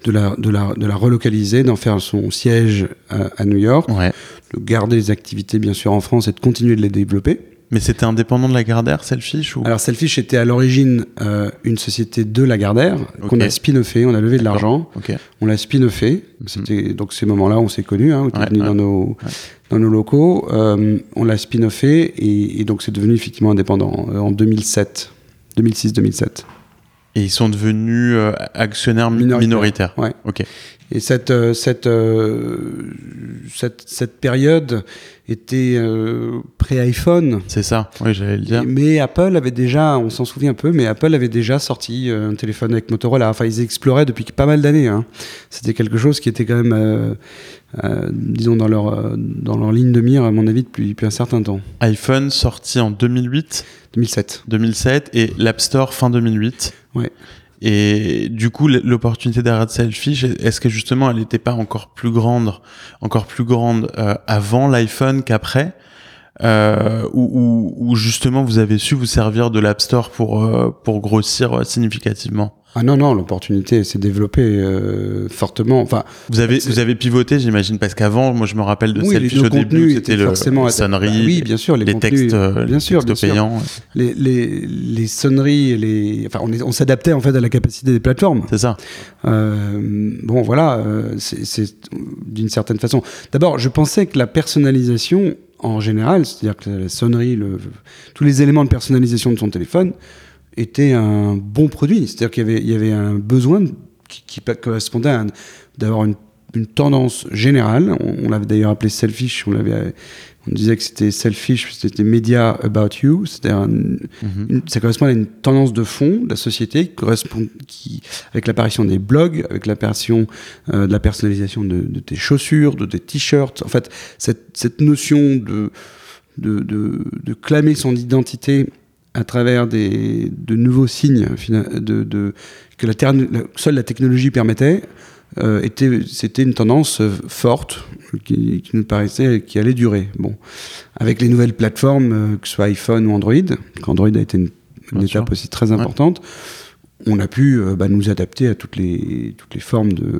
de la, de la, de la relocaliser, d'en faire son siège à, à New York, Ouais. de garder les activités bien sûr en France et de continuer de les développer. Mais c'était indépendant de la Gardère, Selfish ou? Alors Selfish était à l'origine euh, une société de Lagardère qu'on a spin-offé, on a levé de l'argent, on l'a spin-offé. C'était donc ces moments-là on s'est connus, hein, tu es Ouais, dans nos dans nos locaux. Euh, on l'a spin-offé et, et donc c'est devenu effectivement indépendant euh, en 2007, 2006-2007. Et ils sont devenus actionnaires mi- Minoritaires. minoritaires. Ouais. Ok. Et cette euh, cette, euh, cette cette période était euh, pré-iPhone. C'est ça. Oui, j'allais le dire. Mais Apple avait déjà, on s'en souvient un peu, mais Apple avait déjà sorti un téléphone avec Motorola. Enfin, ils exploraient depuis pas mal d'années. hein. C'était quelque chose qui était quand même, euh, euh, disons, dans leur, dans leur ligne de mire, à mon avis, depuis, depuis un certain temps. iPhone sorti en 2008, 2007. 2007 et l'App Store fin 2008. Ouais. Et du coup, l'opportunité d'arrêter Selfish, est-ce que justement, elle n'était pas encore plus grande, encore plus grande euh, avant l'iPhone qu'après, euh, ou, ou, ou justement vous avez su vous servir de l'App Store pour euh, pour grossir euh, significativement? Ah non, non, l'opportunité s'est développée euh, fortement. Enfin, Vous avez vous avez pivoté, j'imagine, parce qu'avant, moi je me rappelle de oui, les, nos au début, c'était le forcément les sonneries, Oui, bien sûr, les, les contenus, textes, euh, bien les sûr, textes bien sûr. payants. Les, les, les sonneries, les, enfin, on, s'adaptait en fait à la capacité des plateformes. C'est ça. Euh, bon, voilà, c'est c'est d'une certaine façon. D'abord, je pensais que la personnalisation en général, c'est-à-dire que la sonnerie, tous les éléments de personnalisation de son téléphone étaient un bon produit. C'est-à-dire qu'il y avait, un besoin qui, correspondait à d'avoir une, une tendance générale. On, on l'avait d'ailleurs appelé selfish. On l'avait, on disait que c'était selfish, c'était media about you. C'était un, Mhm. ça correspond à une tendance de fond de la société qui correspond, qui, avec l'apparition des blogs, avec l'apparition euh, de la personnalisation de, de tes chaussures, de tes t-shirts. En fait, cette, cette notion de, de, de, de clamer son identité à travers des, de nouveaux signes de, que la, seule la technologie permettait, c'était une tendance euh, forte qui, qui nous paraissait qui allait durer. Bon, avec les nouvelles plateformes, euh, que ce soit iPhone ou Android, qu'Android a été une, étape aussi très importante, on a pu euh, bah, nous adapter à toutes les, toutes les formes de,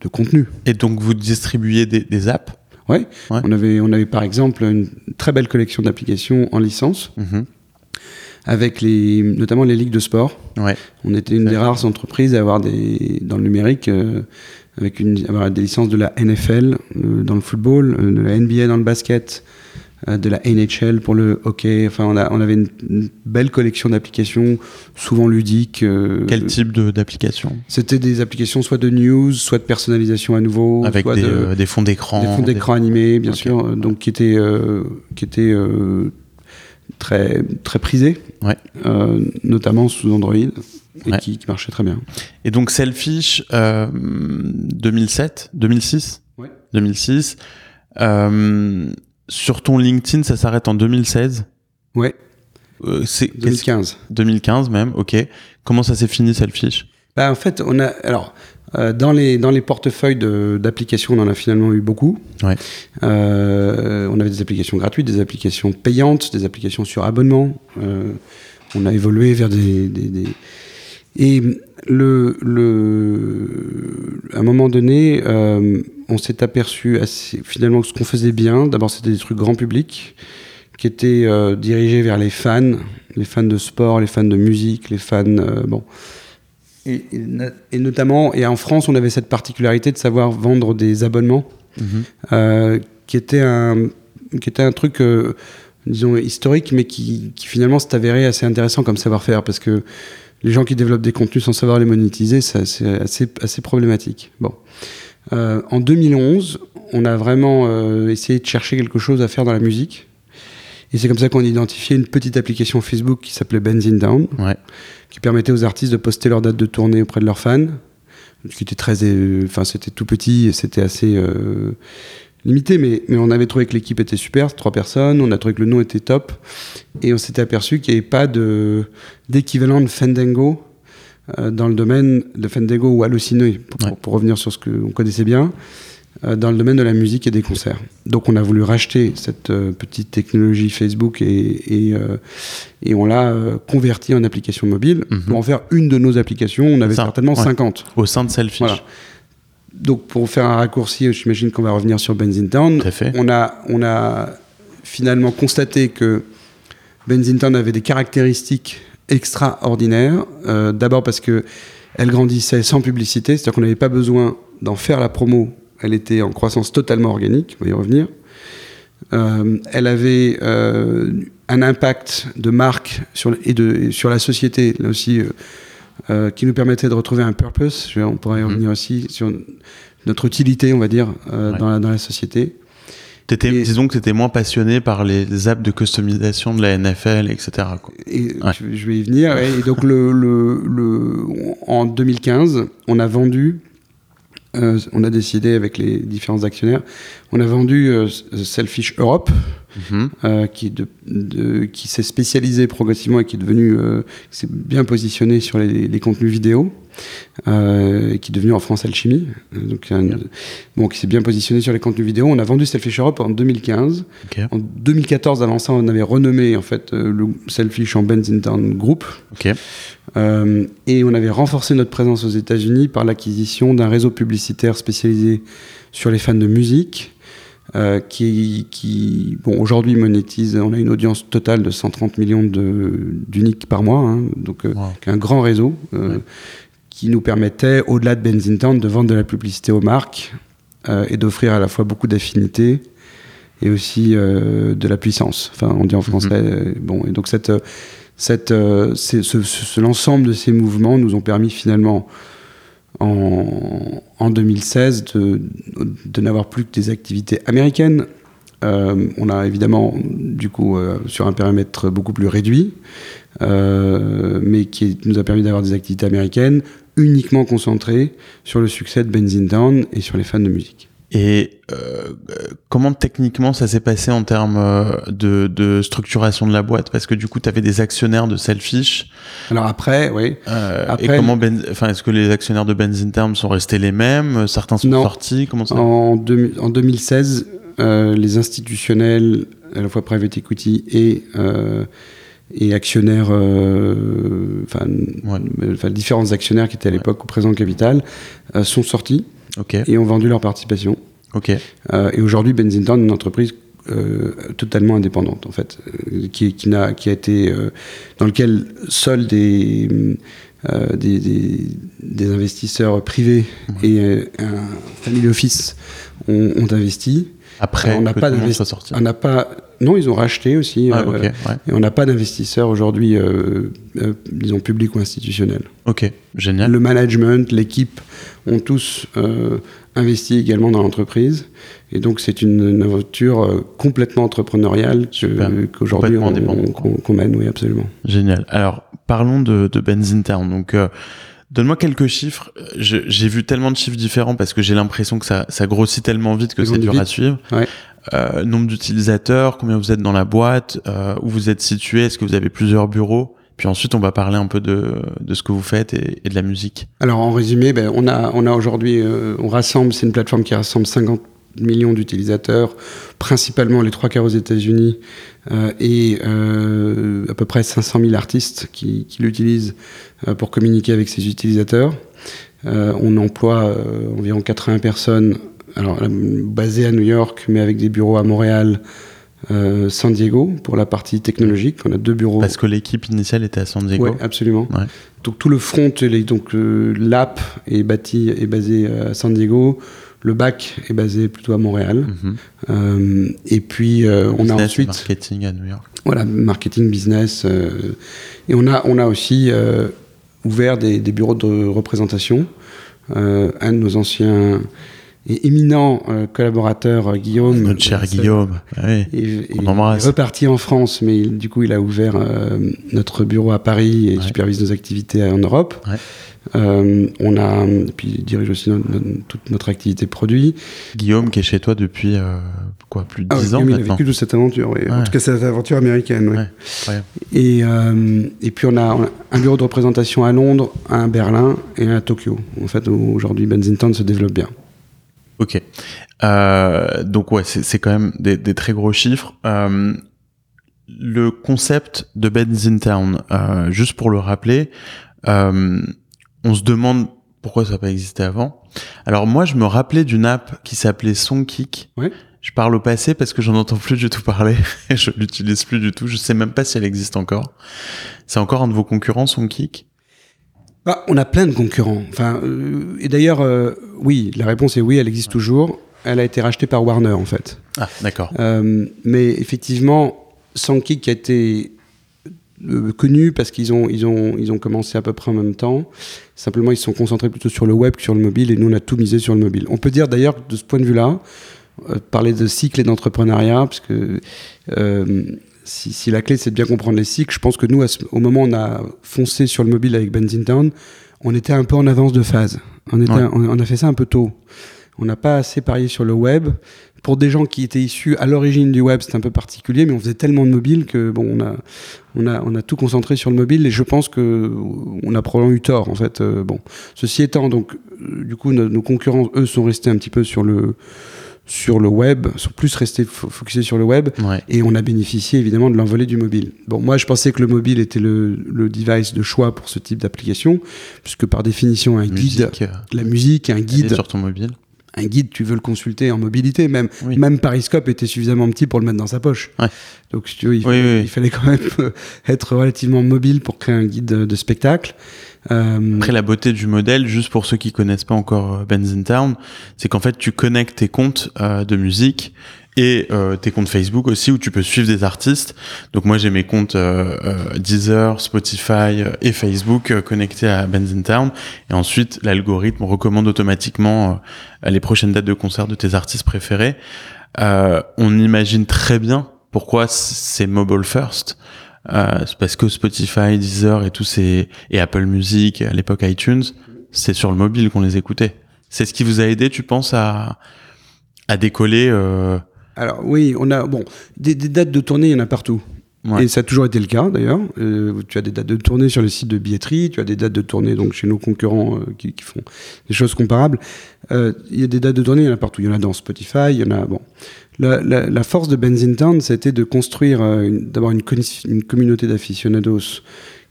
de contenu. Et donc vous distribuez des, des apps? Ouais. Ouais. On, avait, on avait par exemple une très belle collection d'applications en licence, Mhm. Avec les, notamment les ligues de sport. Ouais. On était une des rares entreprises à avoir des, dans le numérique, euh, avec une, avoir des licences de la NFL euh, dans le football, euh, de la NBA dans le basket, de la NHL pour le hockey. Enfin, on, a, on avait une, une belle collection d'applications, souvent ludiques. Quel type de d'application C'était des applications soit de news, soit de personnalisation à nouveau, Avec soit des, de, des fonds d'écran. des fonds d'écran animés, bien sûr, donc qui étaient, euh, qui étaient euh, très, très prisés, Ouais. euh, notamment sous Android, et Ouais. qui, qui marchaient très bien. Et donc Selfish, euh, 2007, 2006, Ouais. 2006. Euh, sur ton LinkedIn, ça s'arrête en 2016. Ouais, Euh, c'est qu'est-ce- 2015. 2015 même. Ok. Comment ça s'est fini Selfish? Bah, en fait, on a, alors, euh, dans, les, dans les portefeuilles d'applications, on en a finalement eu beaucoup. Ouais. Euh, on avait des applications gratuites, des applications payantes, des applications sur abonnement. Euh, on a évolué vers des. des- des- Et le, le, à un moment donné, on s'est aperçu assez, finalement que ce qu'on faisait bien, d'abord c'était des trucs grand public, qui était euh, dirigé vers les fans, les fans de sport, les fans de musique, les fans. bon. Et, et na- et notamment, et en France, on avait cette particularité de savoir vendre des abonnements, Mhm. euh, qui était un, qui était un truc, euh, disons, historique, mais qui, qui finalement s'est avéré assez intéressant comme savoir-faire, parce que les gens qui développent des contenus sans savoir les monétiser, c'est assez, assez problématique. Bon. Euh, en 2011, on a vraiment essayé de chercher quelque chose à faire dans la musique. Et c'est comme ça qu'on a identifié une petite application Facebook qui s'appelait Benzine Down, Ouais. Qui permettait aux artistes de poster leur date de tournée auprès de leurs fans, qui était très, euh, enfin c'était tout petit et c'était assez euh, limité, mais, mais on avait trouvé que l'équipe était super, trois personnes, on a trouvé que le nom était top, et on s'était aperçu qu'il n'y avait pas de d'équivalent de Fandango euh, dans le domaine de Fandango ou Halluciné, pour, Ouais. pour- pour revenir sur ce qu'on connaissait bien, dans le domaine de la musique et des concerts. Donc on a voulu racheter cette euh, petite technologie Facebook et, et, euh, et on l'a euh, convertie en application mobile Mhm. pour en faire une de nos applications. On avait Ça, certainement ouais. 50. Au sein de Selfish. Voilà. Donc pour faire un raccourci, j'imagine qu'on va revenir sur Benzine Town. Tout à fait. On a, on a finalement constaté que Benzine Town avait des caractéristiques extraordinaires. Euh, D'abord parce que elle grandissait sans publicité, c'est-à-dire qu'on n'avait pas besoin d'en faire la promo. Elle était en croissance totalement organique, on va y revenir. Euh, elle avait euh, un impact de marque sur, et, de, et sur la société, là aussi, euh, qui nous permettait de retrouver un purpose. Je on pourrait y Mhm. revenir aussi sur notre utilité, on va dire, Ouais. dans, la, dans la société. T'étais- Et- Disons que tu étais moins passionné par les apps de customisation de la NFL, etc. quoi. Et Ouais. je, je vais y venir. Et donc, le, le, le- en 2015, on a vendu, euh, on a décidé avec les différents actionnaires, on a vendu euh, Selfish Europe, Mhm. euh, qui, est de- de- qui s'est spécialisé progressivement et qui est devenu, qui s'est bien positionné sur les, les contenus vidéo, euh, et qui est devenu en France Alchimie, euh, donc un- bon, qui s'est bien positionné sur les contenus vidéo. On a vendu Selfish Europe en 2015. Ok. En 2014, avant ça, on avait renommé en fait euh, le Selfish en Benzington Group. Euh, et on avait renforcé notre présence aux États-Unis par l'acquisition d'un réseau publicitaire spécialisé sur les fans de musique, euh, qui, qui bon, aujourd'hui monétise, on a une audience totale de 130 millions d'uniques par mois, hein, donc euh, Wow. un grand réseau euh, Ouais. Qui nous permettait, au-delà de Benzington, de vendre de la publicité aux marques euh, et d'offrir à la fois beaucoup d'affinité et aussi euh, de la puissance. Enfin, on dit en français. euh, bon, et donc cette, cette, c'est- ce, ce- ce- l'ensemble de ces mouvements nous ont permis finalement en, en 2016 de, de n'avoir plus que des activités américaines. Euh, on a évidemment, du coup, euh, sur un périmètre beaucoup plus réduit, euh, mais qui nous a permis d'avoir des activités américaines uniquement concentrées sur le succès de Benzine Town et sur les fans de musique. Et euh, comment techniquement ça s'est passé en termes euh, de, de structuration de la boîte? Parce que du coup, tu avais des actionnaires de Selfish. Alors après, oui. Euh, et comment ben, enfin, est-ce que les actionnaires de Benzine Term sont restés les mêmes? Certains sont Non. sortis? Comment ça En, deux- en 2016, euh, les institutionnels, à la fois private equity et, et actionnaires, euh, enfin, Ouais. différents actionnaires qui étaient à l'époque au présent capital, euh, sont sortis et ont vendu leur participation. Euh, et aujourd'hui, Benzington est une entreprise euh, totalement indépendante, en fait, euh, qui, qui, n'a, qui a été euh, dans lequel seuls des, des, des, des investisseurs privés et un family office ont, ont investi. Après, n'a pas. On n'a pas, non, ils ont racheté aussi. Ah, euh. Ouais. Et on n'a pas d'investisseurs aujourd'hui, euh, euh, disons publics ou institutionnels. Ok. Génial. Le management, l'équipe ont tous investi également dans l'entreprise. Et donc, c'est une, aventure complètement entrepreneuriale qu'aujourd'hui on, qu'on qu'on mène, oui, absolument. Génial. Alors, parlons de, de. Donc, euh, donne-moi quelques chiffres. J'ai vu tellement de chiffres différents parce que j'ai l'impression que ça, ça grossit tellement vite que c'est dur vite. à suivre. Ouais. Euh, nombre d'utilisateurs, combien vous êtes dans la boîte, euh, où vous êtes situé, est-ce que vous avez plusieurs bureaux? Puis ensuite, on va parler un peu de, de ce que vous faites et, et de la musique. Alors, en résumé, ben, on a, on a aujourd'hui, euh, on rassemble, c'est une plateforme qui rassemble 50 millions d'utilisateurs, principalement les trois quarts aux États-Unis, euh, et euh, à peu près 500 000 artistes qui, qui l'utilisent euh, pour communiquer avec ses utilisateurs. Euh, on emploie euh, environ 80 personnes, alors euh, basées à New York, mais avec des bureaux à Montréal, euh, San Diego pour la partie technologique. On a deux bureaux. Parce que l'équipe initiale était à San Diego. Oui, absolument. Ouais. Donc tout le front, les- donc euh, l'app est bâti est basé à San Diego. Le bac est basé plutôt à Montréal. Mhm. Euh, et puis on a Business ensuite marketing à New York. voilà marketing business et on a on a aussi ouvert des, des bureaux de représentation. Un de nos anciens et éminents euh, collaborateurs, euh, Guillaume, Notre cher euh, Guillaume. Ouais. est, On est- embrasse. est reparti en France, mais il- du coup, il a ouvert euh, notre bureau à Paris et Ouais. supervise nos activités en Europe. Ouais. Euh, on a, et puis il dirige aussi toute notre activité produit. Guillaume qui est chez toi depuis euh, quoi plus de Ah ouais, 10 ans Guillaume, il a maintenant? vécu toute cette aventure, oui. en tout cas cette aventure américaine. Et, euh, et puis on a, on a un bureau de représentation à Londres, un à Berlin et un à Tokyo. En fait, aujourd'hui, Benzington se développe bien. Ok. Euh, donc ouais, c'est quand même des, des très gros chiffres. Euh, le concept de Ben's in Town, euh, juste pour le rappeler, euh, on se demande pourquoi ça n'a pas existé avant. Alors moi, je me rappelais d'une app qui s'appelait Songkick. Je parle au passé parce que j'en entends plus du tout parler. je l'utilise plus du tout. Je sais même pas si elle existe encore. C'est encore un de vos concurrents, Songkick? Bah, on a plein de concurrents. Enfin, euh, et d'ailleurs, euh, oui, la réponse est oui, elle existe toujours. Elle a été rachetée par Warner, en fait. Ah, d'accord. Euh, mais effectivement, Sankik a été connu parce qu'ils ont, ils ont, ils ont commencé à peu près en même temps. Simplement, ils se sont concentrés plutôt sur le web que sur le mobile et nous, on a tout misé sur le mobile. On peut dire d'ailleurs, que de ce point de vue-là, parler de cycle et d'entrepreneuriat, parce que euh, si, si la clé c'est de bien comprendre les cycles, je pense que nous, au moment où on a foncé sur le mobile avec Benzington, on était un peu en avance de phase. On, était, Ouais. on, on a fait ça un peu tôt. On n'a pas assez parié sur le web. Pour des gens qui étaient issus à l'origine du web, c'était un peu particulier, mais on faisait tellement de mobile que bon, on a, on a, on a tout concentré sur le mobile et je pense que on a probablement eu tort en fait. Euh, bon, ceci étant, donc euh, du coup, nos, nos concurrents eux sont restés un petit peu sur le sur le web, sont plus restés fo- focusés sur le web. Ouais. Et on a bénéficié évidemment de l'envolée du mobile. Bon, moi je pensais que le mobile était le, le device de choix pour ce type d'application, puisque par définition un guide, Musique, euh, la musique, un guide, sur ton mobile. un guide, tu veux le consulter en mobilité même. Oui. Même Pariscope était suffisamment petit pour le mettre dans sa poche. Ouais. Donc si tu veux, il, Oui, fallait, oui, oui. il fallait quand même être relativement mobile pour créer un guide de, de spectacle. Euh, Après, la beauté du modèle, juste pour ceux qui connaissent pas encore euh, Ben's in Town, c'est qu'en fait, tu connectes tes comptes euh, de musique et tes comptes Facebook aussi, où tu peux suivre des artistes. Donc moi, j'ai mes comptes Deezer, Spotify et Facebook connectés à Ben's in Town. Et ensuite, l'algorithme recommande automatiquement les prochaines dates de concert de tes artistes préférés. On imagine très bien pourquoi c'est mobile first. Euh, c'est parce que Spotify, Deezer et tous ces et Apple Music à l'époque iTunes, c'est sur le mobile qu'on les écoutait. C'est ce qui vous a aidé, tu penses, à à décoller euh... alors oui, on a bon des, des dates de tournée, il y en a partout. Et ça a toujours été le cas d'ailleurs. Euh, tu as des dates de tournée sur le site de billetterie, tu as des dates de tournée donc chez nos concurrents euh, qui, font des choses comparables. Euh, Il y a des dates de tournée, il y en a partout. Il y en a dans Spotify, il y en a bon. La, la, la force de Benzington, c'était de construire d'abord une, une communauté d'aficionados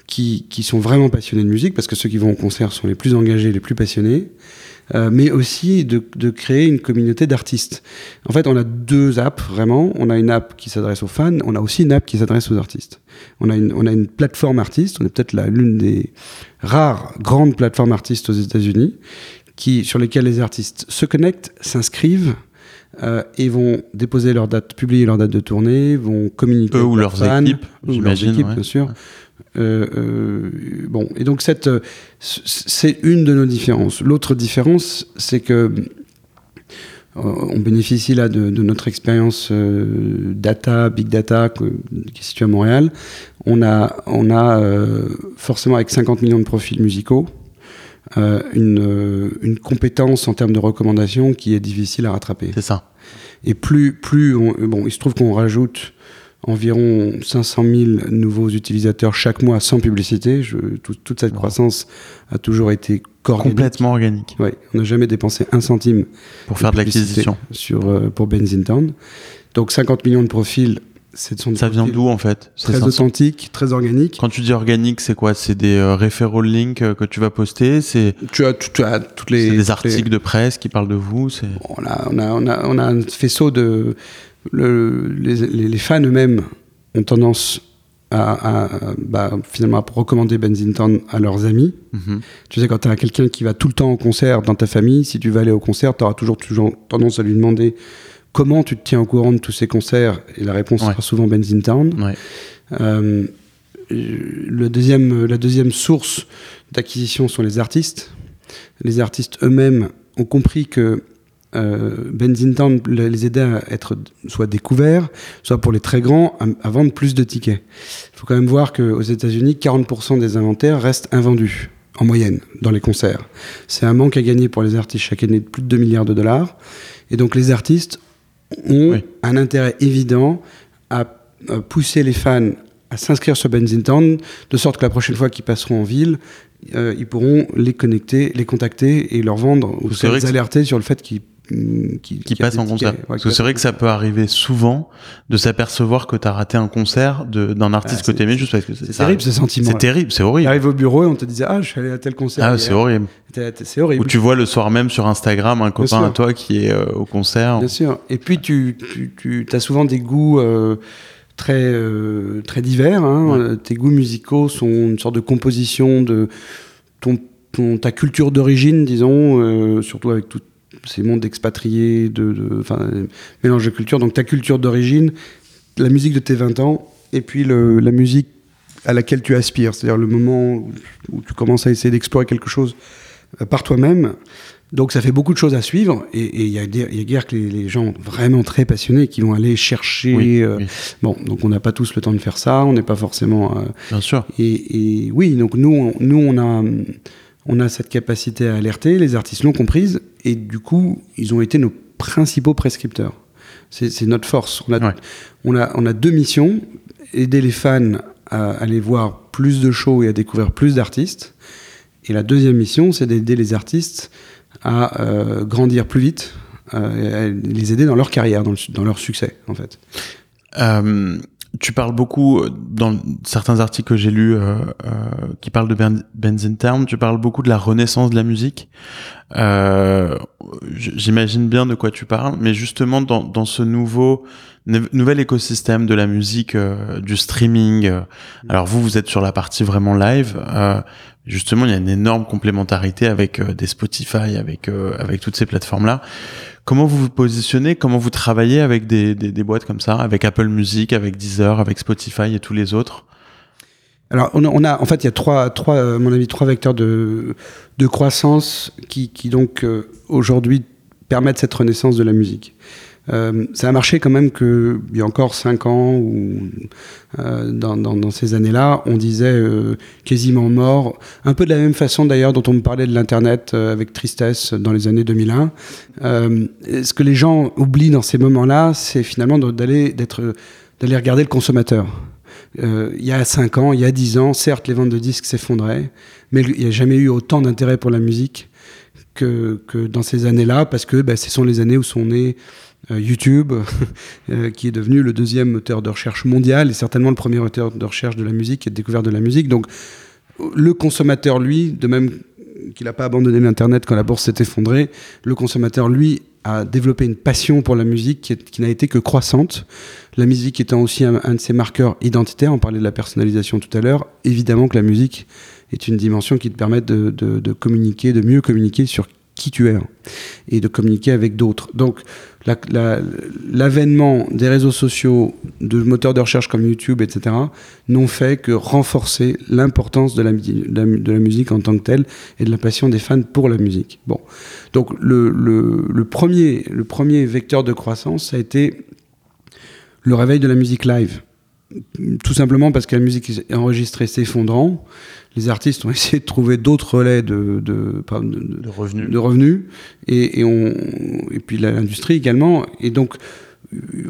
qui, qui sont vraiment passionnés de musique, parce que ceux qui vont au concert sont les plus engagés, les plus passionnés, euh, mais aussi de, de créer une communauté d'artistes. En fait, on a deux apps vraiment. On a une app qui s'adresse aux fans, on a aussi une app qui s'adresse aux artistes. On a une, on a une plateforme artiste, on est peut-être l'une des rares grandes plateformes artistes aux États-Unis, qui, sur lesquelles les artistes se connectent, s'inscrivent. euh, et vont déposer leur date, publier leur date de tournée, vont communiquer eux ou leurs fans, équipes, ou leurs équipes, ouais. bien sûr. Euh, euh, bon, et donc cette, c'est une de nos différences. L'autre différence, c'est que euh, on bénéficie là de, de notre expérience euh, data, big data, que- qui est située à Montréal. On a, on a forcément avec 50 millions de profils musicaux. une, une compétence en termes de recommandation qui est difficile à rattraper. C'est ça. Et plus, plus on- bon, il se trouve qu'on rajoute environ 500 000 nouveaux utilisateurs chaque mois sans publicité. Je, tout- toute cette Wow. croissance a toujours été coordonnée. Complètement organique Ouais, on n'a jamais dépensé un centime pour faire de l'acquisition. sur euh, pour Benzington. Donc 50 millions de profils, c'est de son Ça vient d'où en fait Très authentique, très organique. Quand tu dis organique, c'est quoi? C'est des euh, referral links euh, que tu vas poster? C'est Tu as, tu, tu as toutes les. des les- articles de presse qui parlent de vous? C'est... on, a, on, a, on, a, on a un faisceau de. Le, les, fans eux-mêmes ont tendance à, à, bah, finalement à recommander Benzington à leurs amis. Mhm. Tu sais, quand tu as quelqu'un qui va tout le temps au concert dans ta famille, si tu vas aller au concert, tu auras toujours, toujours tendance à lui demander comment tu te tiens au courant de tous ces concerts. Et la réponse Ouais. sera souvent Benzington. Ouais. Euh, le deuxième, la deuxième source d'acquisition sont les artistes. Les artistes eux-mêmes ont compris que euh, les aidait à être soit découverts, soit pour les très grands, à, à vendre plus de tickets. Il faut quand même voir qu'aux États-Unis, 40% des inventaires restent invendus en moyenne dans les concerts. C'est un manque à gagner pour les artistes chaque année de plus de 2 milliards de dollars. Et donc les artistes ont Oui. un intérêt évident à, à pousser les fans à s'inscrire sur Benzington, de sorte que la prochaine fois qu'ils passeront en ville, euh, ils pourront les connecter, les contacter et leur vendre ou les alerter sur le fait qu'ils qui des en concert. Ouais, Parce que c'est vrai que ça peut arriver souvent de s'apercevoir que tu as raté un concert d'un artiste Ah, que t'aimais juste parce que C'est ça terrible ce sentiment. C'est terrible, c'est horrible. arrive au bureau et on te disait Ah, je suis allé à tel concert. Ah, c'est horrible. C'est horrible. Ou tu vois le soir même sur Instagram un copain à toi qui est euh, au concert. Bien sûr. Et puis, tu, tu, as souvent des goûts euh, très, euh, très divers. hein. Ouais. Tes goûts musicaux sont une sorte de composition de ton, ton- ta culture d'origine, disons, surtout avec tous ces mondes d'expatriés, de, de, enfin, mélange de culture. Donc, ta culture d'origine, la musique de tes 20 ans, et puis le- la musique à laquelle tu aspires, c'est-à-dire le moment où, où tu commences à essayer d'explorer quelque chose euh, par toi-même. Donc ça fait beaucoup de choses à suivre et il y a des- il y a guère que les, les gens vraiment très passionnés qui vont aller chercher. Oui, euh, oui, Bon, donc on n'a pas tous le temps de faire ça, on n'est pas forcément. euh, bien sûr. et, et oui, donc nous, on, nous on a, on a cette capacité à alerter, les artistes l'ont comprise et du coup, ils ont été nos principaux prescripteurs. C'est notre force. On a, Ouais. on, a, on a deux missions aider les fans à aller voir plus de shows et à découvrir plus d'artistes. Et la deuxième mission, c'est d'aider les artistes à euh, grandir plus vite, euh, et à les aider dans leur carrière, dans, le su- dans leur succès, en fait. Euh, tu parles beaucoup euh, dans certains articles que j'ai lus euh, euh, qui parlent de ben Benzintown, tu parles beaucoup de la renaissance de la musique. Euh, J'imagine bien de quoi tu parles, mais justement dans, dans ce nouveau nou- nouvel écosystème de la musique, euh, du streaming. euh, alors vous, vous êtes sur la partie vraiment live. Justement, il y a une énorme complémentarité avec euh, des Spotify, avec euh, avec toutes ces plateformes là. Comment vous vous positionnez? Comment vous travaillez avec des, des, des boîtes comme ça, avec Apple Music, avec Deezer, avec Spotify et tous les autres? Alors, on a, on a- en fait, il y a trois, trois, mon avis, trois vecteurs de, de croissance qui, qui donc, euh, aujourd'hui, permettent cette renaissance de la musique. Euh, ça a marché quand même qu'il y a encore cinq ans, ou euh, dans, ces années-là, on disait euh, quasiment mort, un peu de la même façon d'ailleurs dont on me parlait de l'Internet avec tristesse dans les années 2001. Euh, ce que les gens oublient dans ces moments-là, c'est finalement d'aller d'aller regarder le consommateur. Il y a 5 ans, il y a 10 ans, certes, les ventes de disques s'effondraient, mais il n'y a jamais eu autant d'intérêt pour la musique que, que dans ces années-là, parce que bah, ce sont les années où sont nés YouTube, euh, qui est devenu le deuxième moteur de recherche mondial et certainement le premier moteur de recherche de la musique et de découverte de la musique. Donc, le consommateur, lui, de même qu'il n'a pas abandonné l'Internet quand la bourse s'est effondrée, le consommateur, lui, a développé une passion pour la musique qui, n'a été que croissante. La musique étant aussi un, de ses marqueurs identitaires, on parlait de la personnalisation tout à l'heure, évidemment que la musique est une dimension qui te permet de- de communiquer, de mieux communiquer sur qui tu es hein, et de communiquer avec d'autres. Donc la- la- l'avènement des réseaux sociaux, de moteurs de recherche comme YouTube, etc., n'ont fait que renforcer l'importance la, de, la, de la musique en tant que telle et de la passion des fans pour la musique. Bon. Donc le, le, le premier, le premier vecteur de croissance, ça a été le réveil de la musique live. Tout simplement parce que la musique enregistrée s'effondrant, les artistes ont essayé de trouver d'autres relais de, de, revenus de revenus et, et, on, et puis l'industrie également. Et donc,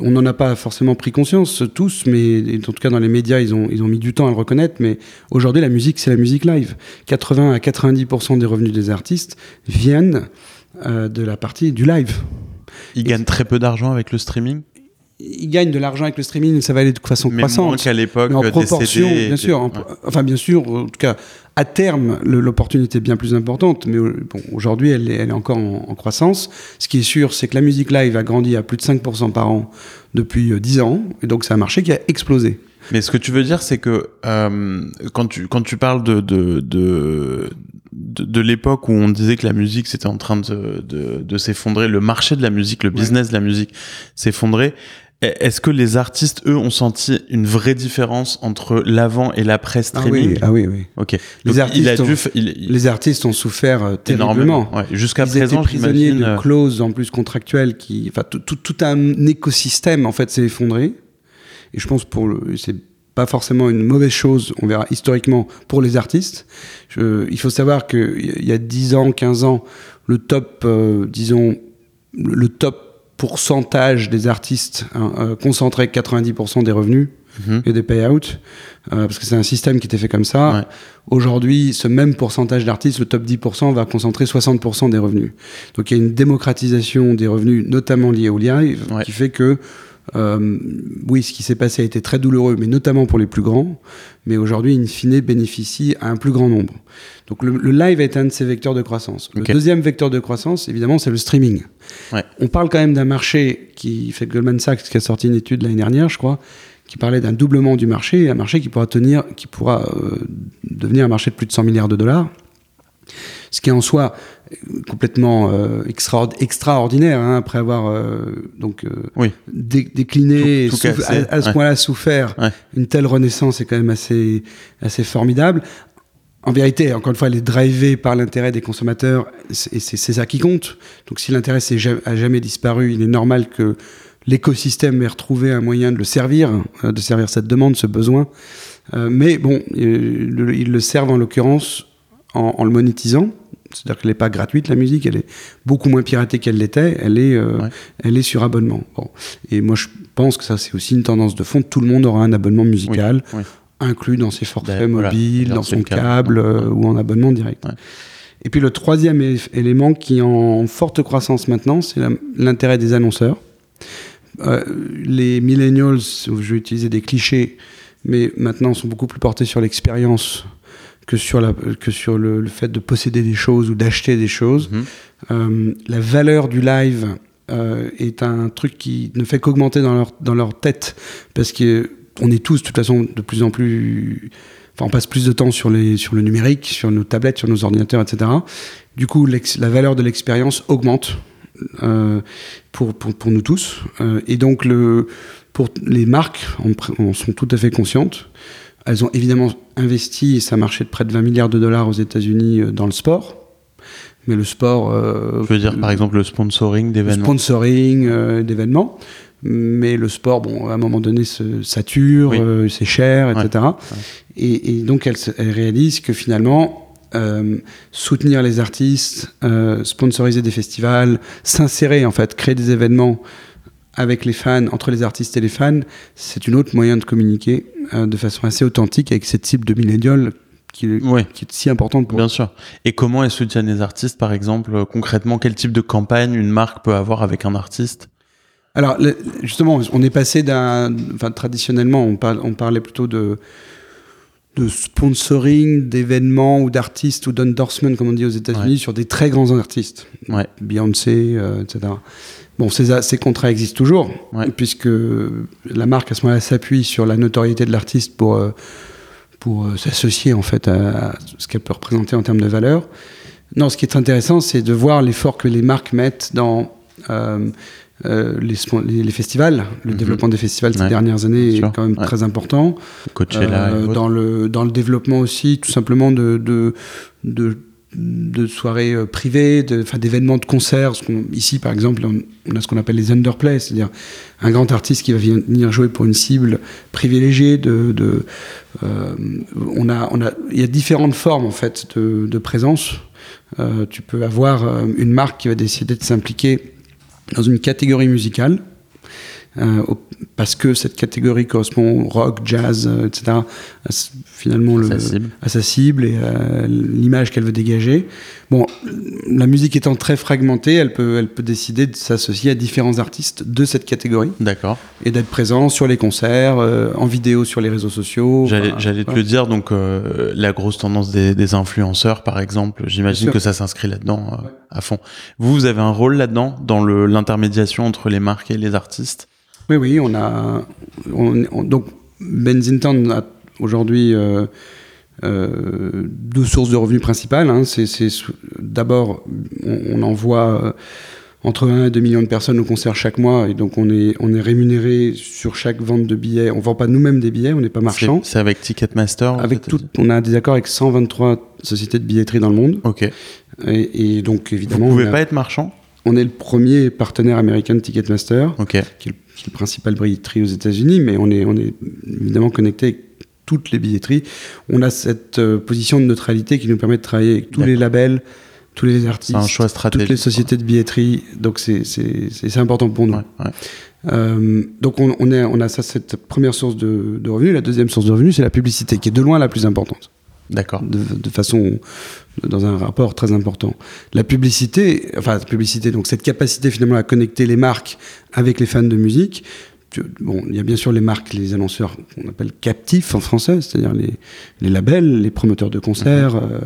on n'en a pas forcément pris conscience tous, mais en tout cas dans les médias, ils ont, ils ont mis du temps à le reconnaître. Mais aujourd'hui, la musique, c'est la musique live. 80 à 90% des revenus des artistes viennent euh, de la partie du live. Ils gagnent très peu d'argent avec le streaming? Ils gagnent de l'argent avec le streaming, ça va aller de façon Mais croissante. moins qu'à l'époque en proportion, CD, bien sûr. en-. Enfin, bien sûr, en tout cas, à terme, l'opportunité est bien plus importante. Mais euh, bon, aujourd'hui, elle, est- elle est encore en, en croissance. Ce qui est sûr, c'est que la musique live a grandi à plus de 5% par an depuis euh, 10 ans. Et donc, c'est un marché qui a explosé. Mais ce que tu veux dire, c'est que euh, quand tu quand tu parles de de de, de, de l'époque où on disait que la musique c'était en train de de, de s'effondrer, le marché de la musique, le Ouais. business de la musique s'effondrait. E- Est-ce que les artistes, eux, ont senti une vraie différence entre l'avant et l'après Ah streaming oui, ah oui, oui. Ok. Les Donc, il a artistes dû, ont- fa- il, il- Les artistes ont souffert euh, énormément. terriblement. Ouais. Jusqu'à Ils étaient présent, prisonniers de euh, clauses en plus contractuelles qui, enfin, tout, tout, tout un écosystème en fait s'est effondré. Et je pense pour le, c'est pas forcément une mauvaise chose. On verra historiquement pour les artistes. Je- il faut savoir que il y a 10 ans, 15 ans, le top, euh, disons, le top pourcentage des artistes hein, euh, concentrait 90% des revenus mhm. et des payouts, euh, parce que c'est un système qui était fait comme ça. Ouais. Aujourd'hui, ce même pourcentage d'artistes, le top 10%, va concentrer 60% des revenus. Donc il y a une démocratisation des revenus, notamment liés au live, Ouais. qui fait que, euh, oui, ce qui s'est passé a été très douloureux, mais notamment pour les plus grands. Mais aujourd'hui, in fine, bénéficie à un plus grand nombre. Donc le, le live est un de ces vecteurs de croissance. Le deuxième vecteur de croissance, évidemment, c'est le streaming. Ouais. On parle quand même d'un marché qui fait Goldman Sachs, qui a sorti une étude l'année dernière, je crois, qui parlait d'un doublement du marché, un marché qui pourra tenir, qui pourra euh, devenir un marché de plus de 100 milliards de dollars. Ce qui est en soi complètement euh, extraord- extraordinaire, hein, après avoir euh, donc euh, Oui. dé- décliné Tout- à, à ce ouais. point-là souffert Ouais. une telle renaissance est quand même assez assez formidable. En vérité, encore une fois, elle est drivée par l'intérêt des consommateurs, et c'est ça qui compte. Donc si l'intérêt a jamais disparu, il est normal que l'écosystème ait retrouvé un moyen de le servir, de servir cette demande, ce besoin. Mais bon, ils le servent en l'occurrence en, en le monétisant. C'est-à-dire qu'elle n'est pas gratuite, la musique, elle est beaucoup moins piratée qu'elle l'était, elle, est, euh, Ouais. elle est sur abonnement. Bon. Et moi, je pense que ça, c'est aussi une tendance de fond. Tout le monde aura un abonnement musical oui. inclus dans ses forfaits Ben, mobiles, dans son câble. câble euh, ou en abonnement direct. Ouais. Et puis le troisième élément qui est en forte croissance maintenant, c'est l'intérêt des annonceurs. Euh, les millennials, je vais utiliser des clichés, mais maintenant sont beaucoup plus portés sur l'expérience que sur, la, que sur le, le fait de posséder des choses ou d'acheter des choses. Mhm. Euh, la valeur du live euh, est un truc qui ne fait qu'augmenter dans leur, dans leur tête parce que on est tous de toute façon de plus en plus enfin on passe plus de temps sur les sur le numérique sur nos tablettes sur nos ordinateurs etc du coup la valeur de l'expérience augmente euh, pour, pour, pour nous tous et donc le pour les marques en, en sont tout à fait conscientes elles ont évidemment investi et ça marchait de près de 20 milliards de dollars aux États-Unis euh, dans le sport mais le sport euh, Je veux dire, par exemple, le sponsoring d'événements. sponsoring euh, d'événements. Mais le sport, bon, à un moment donné, se sature, Oui. euh, c'est cher, etc. Et, et donc, elle, se- elle réalise que finalement, euh, soutenir les artistes, euh, sponsoriser des festivals, s'insérer, en fait, créer des événements avec les fans, entre les artistes et les fans, c'est une autre moyen de communiquer euh, de façon assez authentique avec cette cible de millénial qui, est- Oui. qui est si importante pour Bien sûr. Et comment elles soutiennent les artistes, par exemple, euh, concrètement, quel type de campagne une marque peut avoir avec un artiste? Alors, justement, on est passé d'un. Enfin, traditionnellement, on, parle- on parlait plutôt de, de sponsoring d'événements ou d'artistes ou d'endorsement, comme on dit aux États-Unis, sur des très grands artistes. Ouais. Beyoncé, euh, etc. Bon, ces, ces contrats existent toujours, Ouais. puisque la marque, à ce moment-là, s'appuie sur la notoriété de l'artiste pour, euh, pour euh, s'associer, en fait, à, à ce qu'elle peut représenter en termes de valeur. Non, ce qui est intéressant, c'est de voir l'effort que les marques mettent dans euh, les, spon- les, les festivals. Le Mhm. développement des festivals ces Ouais, dernières années est quand même ouais. très important. Coachella dans, le, dans le développement aussi, tout simplement de, de, de, de soirées euh, privées, d'événements de concerts. Ici, par exemple, on, a ce qu'on appelle les underplays, c'est-à-dire un grand artiste qui va venir jouer pour une cible privilégiée. Euh, on a, il y a différentes formes en fait de, présence. Euh, tu peux avoir une marque qui va décider de s'impliquer dans une catégorie musicale. parce que cette catégorie correspond rock, jazz, etc. À, finalement le, à sa cible et à l'image qu'elle veut dégager. Bon, la musique étant très fragmentée, elle peut, elle peut décider de s'associer à différents artistes de cette catégorie. D'accord. Et d'être présent sur les concerts, en vidéo sur les réseaux sociaux. J'allais te le dire, donc la grosse tendance des, des influenceurs, par exemple, j'imagine que ça s'inscrit là-dedans à fond. Vous, vous avez un rôle là-dedans, dans l'intermédiation entre les marques et les artistes? Oui, oui, on a. donc, Benzington a aujourd'hui euh, euh, deux sources de revenus principales. Hein. C'est d'abord, on, envoie. Euh, entre 1 et 2 millions de personnes au concert chaque mois et donc on est, on est rémunéré sur chaque vente de billets. On vend pas nous-mêmes des billets, on n'est pas marchand. C'est avec Ticketmaster Avec tout, on a des accords avec 123 sociétés de billetterie dans le monde. Ok. Et, donc, évidemment. Vous pouvez pas être marchand? On est le premier partenaire américain de Ticketmaster, qui, est le, principal billetterie aux États-Unis, mais on est, on est évidemment connecté avec toutes les billetteries. On a cette euh, position de neutralité qui nous permet de travailler avec tous les labels, tous les artistes, un choix stratégique, toutes les sociétés de billetterie. Donc, c'est important pour nous. Euh, donc on, on, est, on a ça, cette première source de, de revenus. La deuxième source de revenus, c'est la publicité, qui est de loin la plus importante. D'accord. De, façon, dans un rapport très important. La publicité, enfin, la publicité, donc cette capacité finalement à connecter les marques avec les fans de musique. Bon, il y a bien sûr les marques, les annonceurs qu'on appelle captifs en français, c'est-à-dire les, les, labels, les promoteurs de concerts, mhm. euh,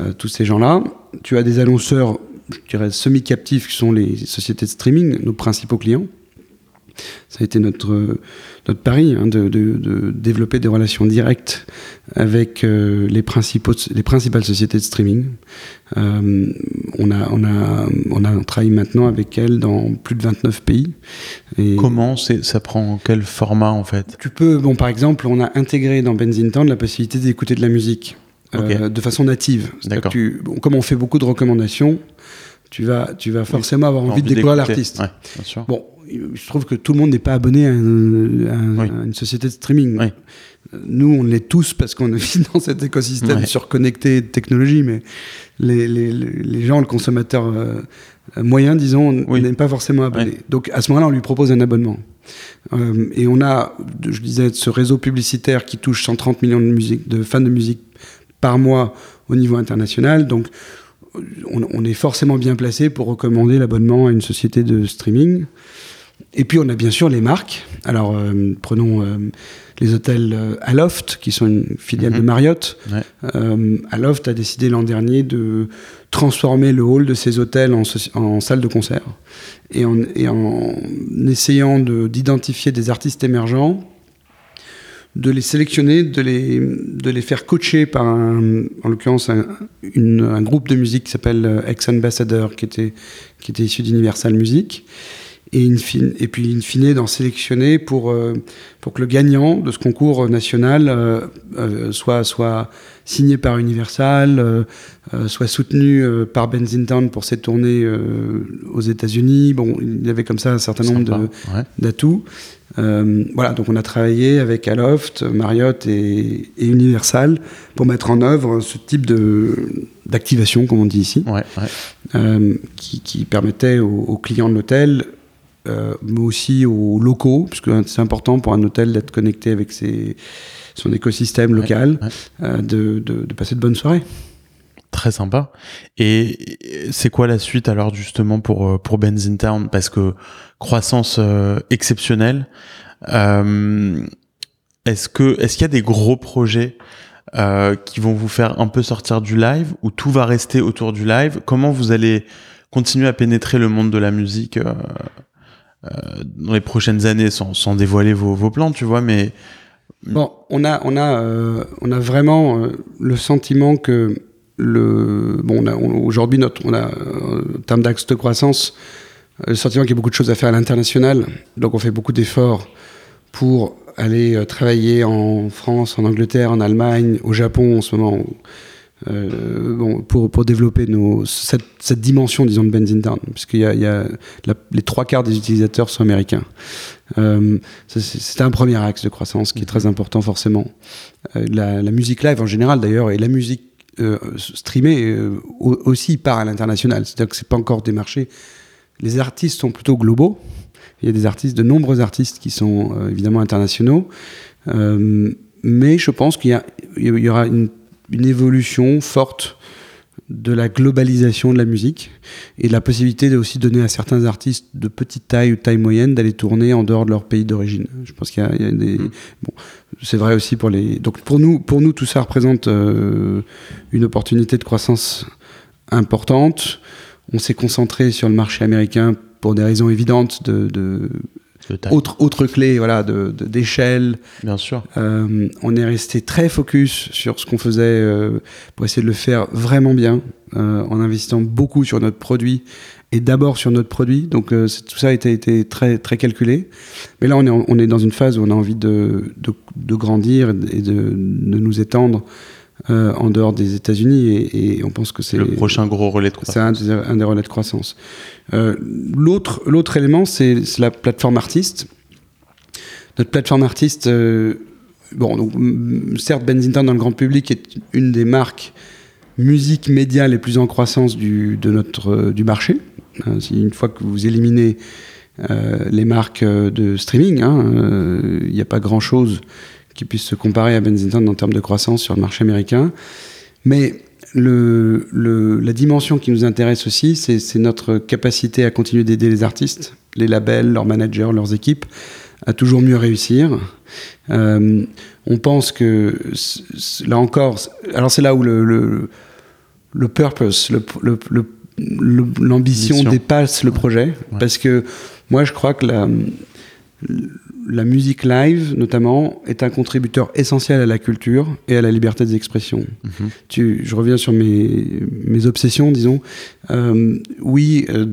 euh, tous ces gens-là. Tu as des annonceurs, je dirais, semi-captifs qui sont les sociétés de streaming, nos principaux clients. Ça a été notre, notre pari hein, de, de, développer des relations directes avec euh, les, principaux, les principales sociétés de streaming. Euh, on, a, on, a, on a travaille maintenant avec elles dans plus de 29 pays. Et Comment Ça prend quel format en fait? Tu peux, bon, par exemple, on a intégré dans Benzington la possibilité d'écouter de la musique. Euh, de façon native. Bon, comme on fait beaucoup de recommandations, tu vas, tu vas forcément avoir envie, de découvrir l'artiste. Ouais, bon, je trouve que tout le monde n'est pas abonné à, une société de streaming. Nous, on l'est tous parce qu'on vit dans cet écosystème surconnecté de technologie, mais les, les, les gens, le consommateur euh, moyen, disons, n'est pas forcément abonné. Donc à ce moment-là, on lui propose un abonnement. Euh, et on a, je disais, ce réseau publicitaire qui touche 130 millions de, musique, de fans de musique par mois au niveau international. Donc on, on est forcément bien placé pour recommander l'abonnement à une société de streaming. Et puis on a bien sûr les marques. Alors euh, prenons euh, les hôtels euh, Aloft, qui sont une filiale de mhm. Marriott. Aloft a décidé l'an dernier de transformer le hall de ses hôtels en, salle de concert. Et en, en essayant d'identifier des artistes émergents, de les sélectionner, de les, de les faire coacher par, un, en l'occurrence, un, un, groupe de musique qui s'appelle Ex Ambassador, qui était, qui était issu d'Universal Music et, et puis in fine d'en sélectionner pour, euh, pour que le gagnant de ce concours national euh, euh, soit, soit signé par Universal, soit soutenu par Benzington pour ses tournées aux États-Unis. Bon, il y avait comme ça un certain nombre d'atouts. voilà, donc on a travaillé avec Aloft, Marriott et, Universal pour mettre en œuvre ce type d'activation, comme on dit ici, qui, qui, permettait aux, aux clients de l'hôtel euh, mais aussi aux locaux, parce que c'est important pour un hôtel d'être connecté avec ses, son écosystème local, euh, de, de, passer de bonnes soirées. Très sympa. Et c'est quoi la suite alors justement pour euh, pour Town Parce que croissance exceptionnelle. est-ce que est-ce qu'il y a des gros projets qui vont vous faire un peu sortir du live ou tout va rester autour du live? Comment vous allez continuer à pénétrer le monde de la musique euh, dans les prochaines années, sans, sans dévoiler vos, vos, plans, tu vois, mais bon, on a on a euh, on a vraiment euh, le sentiment que le bon, aujourd'hui notre on en termes d'axe de croissance le sentiment qu'il y a beaucoup de choses à faire à l'international, donc on fait beaucoup d'efforts pour aller travailler en France, en Angleterre, en Allemagne, au Japon en ce moment. Euh, pour, développer cette, dimension, disons, de Benzington, puisqu'il y a, y les trois quarts des utilisateurs sont américains. Euh, c'est un premier axe de croissance qui est très important, forcément. Euh, la, musique live en général, d'ailleurs, et la musique streamée aussi part à l'international. C'est-à-dire que c'est pas encore des marchés. Les artistes sont plutôt globaux. Il y a des artistes, de nombreux artistes qui sont évidemment internationaux. mais je pense qu'il y, aura une, une évolution forte de la globalisation de la musique et de la possibilité de aussi donner à certains artistes de petite taille ou taille moyenne d'aller tourner en dehors de leur pays d'origine. Je pense qu'il y, a des mm. bon, c'est vrai aussi pour les donc pour nous pour nous tout ça représente euh, une opportunité de croissance importante. On s'est concentré sur le marché américain pour des raisons évidentes de, de autre, autre clé voilà, d'échelle. De, Bien sûr. Euh, on est resté très focus sur ce qu'on faisait euh, pour essayer de le faire vraiment bien, euh, en investissant beaucoup sur notre produit et d'abord sur notre produit. Donc tout ça a été, été, très, très calculé. Mais là, on est, on est dans une phase où on a envie de, de grandir et de, nous étendre euh, en dehors des États-Unis et, on pense que c'est le prochain gros relais de croissance. C'est un, des relais de croissance. Euh, l'autre, l'autre élément, c'est la plateforme artiste. Notre plateforme artiste, euh, bon, donc, certes, Benzington dans le grand public est une des marques musique média les plus en croissance du, de notre, du marché. une fois que vous éliminez les marques de streaming, hein, il n'y a pas grand-chose qui puisse se comparer à Benzington en termes de croissance sur le marché américain. Mais le, la dimension qui nous intéresse aussi, c'est notre capacité à continuer d'aider les artistes, les labels, leurs managers, leurs équipes, à toujours mieux réussir. Euh, on pense que, là encore, alors c'est là où le, le, purpose, l'ambition dépasse le projet, parce que moi je crois que la, la musique live, notamment, est un contributeur essentiel à la culture et à la liberté d'expression. Mhm. je reviens sur mes, mes obsessions, disons. Euh, oui, euh,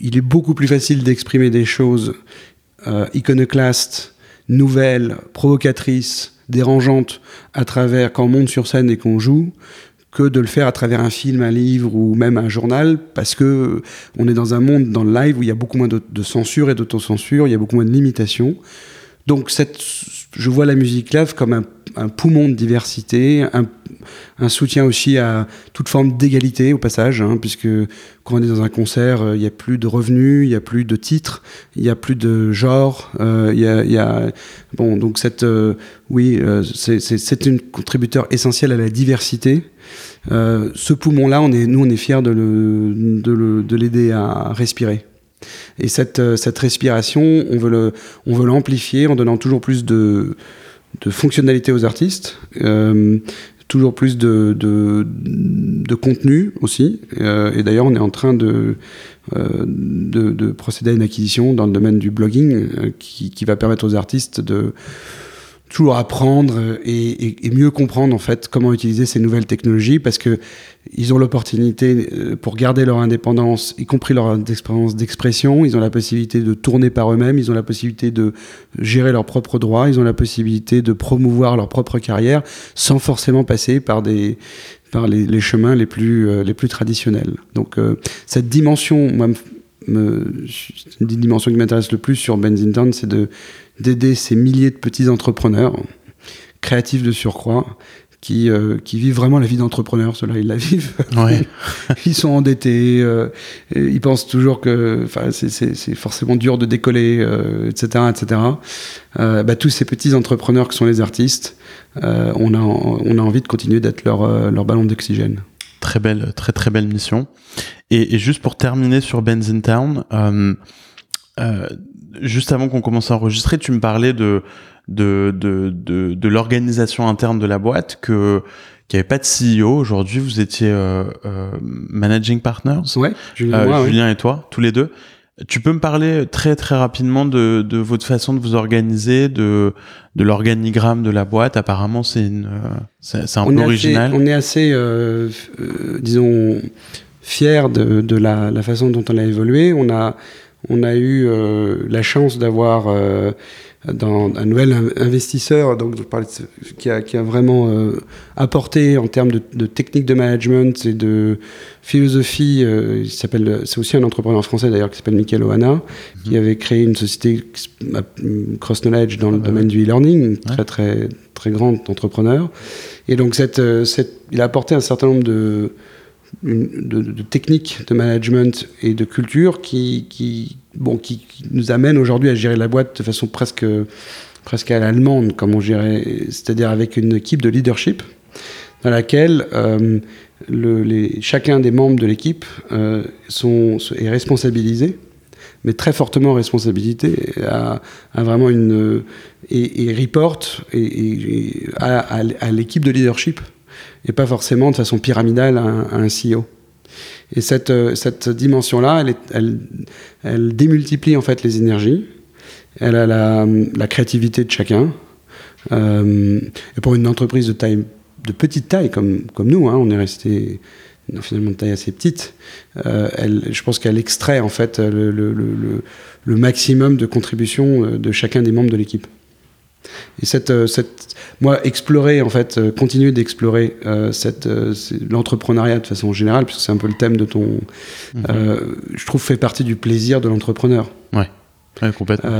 il est beaucoup plus facile d'exprimer des choses euh, iconoclastes, nouvelles, provocatrices, dérangeantes, à travers quand on monte sur scène et qu'on joue, que de le faire à travers un film, un livre ou même un journal, parce que on est dans un monde dans le live où il y a beaucoup moins de, censure et d'autocensure, il y a beaucoup moins de limitations. Donc cette, je vois la musique live comme un, poumon de diversité, un, soutien aussi à toute forme d'égalité au passage, hein, puisque quand on est dans un concert, euh, il n'y a plus de revenus, il n'y a plus de titres, il n'y a plus de genre, euh, il y, a, y, a, bon donc cette, euh, oui, c'est un contributeur essentiel à la diversité euh, ce poumon-là, nous, on est fiers de, de, l'aider à respirer. Et cette, euh, cette respiration, on veut, l'amplifier en donnant toujours plus de, de fonctionnalités aux artistes, euh, toujours plus de, de, contenu aussi. et d'ailleurs, on est en train de, de, procéder à une acquisition dans le domaine du blogging qui, qui va permettre aux artistes de toujours apprendre et, mieux comprendre en fait comment utiliser ces nouvelles technologies parce que ils ont l'opportunité euh, pour garder leur indépendance, y compris leur expérience d'expression. Ils ont la possibilité de tourner par eux-mêmes, ils ont la possibilité de gérer leurs propres droits, ils ont la possibilité de promouvoir leur propre carrière sans forcément passer par des par les, chemins les plus euh, les plus traditionnels. Donc euh, cette dimension, moi, me, une dimension qui m'intéresse le plus sur Benzington, c'est de d'aider ces milliers de petits entrepreneurs, créatifs de surcroît, qui, euh, qui vivent vraiment la vie d'entrepreneur. Ceux-là, ils la vivent. ils sont endettés. Euh, ils pensent toujours que c'est forcément dur de décoller, etc. Euh, etc. Bah, tous ces petits entrepreneurs qui sont les artistes, on, a, on a envie de continuer d'être leur, leur ballon d'oxygène. Très belle, très très belle mission. Et, et juste pour terminer sur Benzin Town, juste avant qu'on commence à enregistrer, tu me parlais de de de de, de l'organisation interne de la boîte que qu'il n'y avait pas de CEO aujourd'hui. Vous étiez euh, euh, managing partners. Ouais. Julien, euh, moi, Julien et toi, tous les deux. Tu peux me parler très très rapidement de, de votre façon de vous organiser, de, de l'organigramme de la boîte? Apparemment, c'est une, c'est, un peu original. on est assez, euh, euh, disons, fier de, de la, la, façon dont on a évolué. On a on a eu euh, la chance d'avoir euh, un nouvel investisseur donc, qui, a, qui a vraiment euh, apporté en termes de, de, technique de management et de philosophie. il s'appelle, c'est aussi un entrepreneur français d'ailleurs qui s'appelle Michael Ohana, qui mhm. avait créé une société Cross Knowledge dans le ah domaine du e-learning, très très très grand entrepreneur. Et donc cette, cette, il a apporté un certain nombre de de, de, techniques de management et de culture qui, qui, bon, qui, nous amène aujourd'hui à gérer la boîte de façon presque, presque à l'allemande, comme on dirait, c'est-à-dire avec une équipe de leadership dans laquelle euh, le, les, chacun des membres de l'équipe euh, sont, est responsabilisé, mais très fortement responsabilité, à, à vraiment une. et, et report et, à l'équipe de leadership et pas forcément de façon pyramidale à un, CEO. Et cette, euh, cette dimension-là, elle, démultiplie en fait les énergies. Elle a la, créativité de chacun. Euh, et pour une entreprise de taille, de petite taille comme, comme nous, hein, on est resté finalement de taille assez petite. Euh, je pense qu'elle extrait en fait le, le, maximum de contribution euh, de chacun des membres de l'équipe. Et cette, euh, cette, moi, explorer, en fait, euh, continuer d'explorer euh, cette, l'entrepreneuriat de façon générale, puisque c'est un peu le thème de ton, mmh. euh, je trouve, fait partie du plaisir de l'entrepreneur. Ouais, ouais complètement.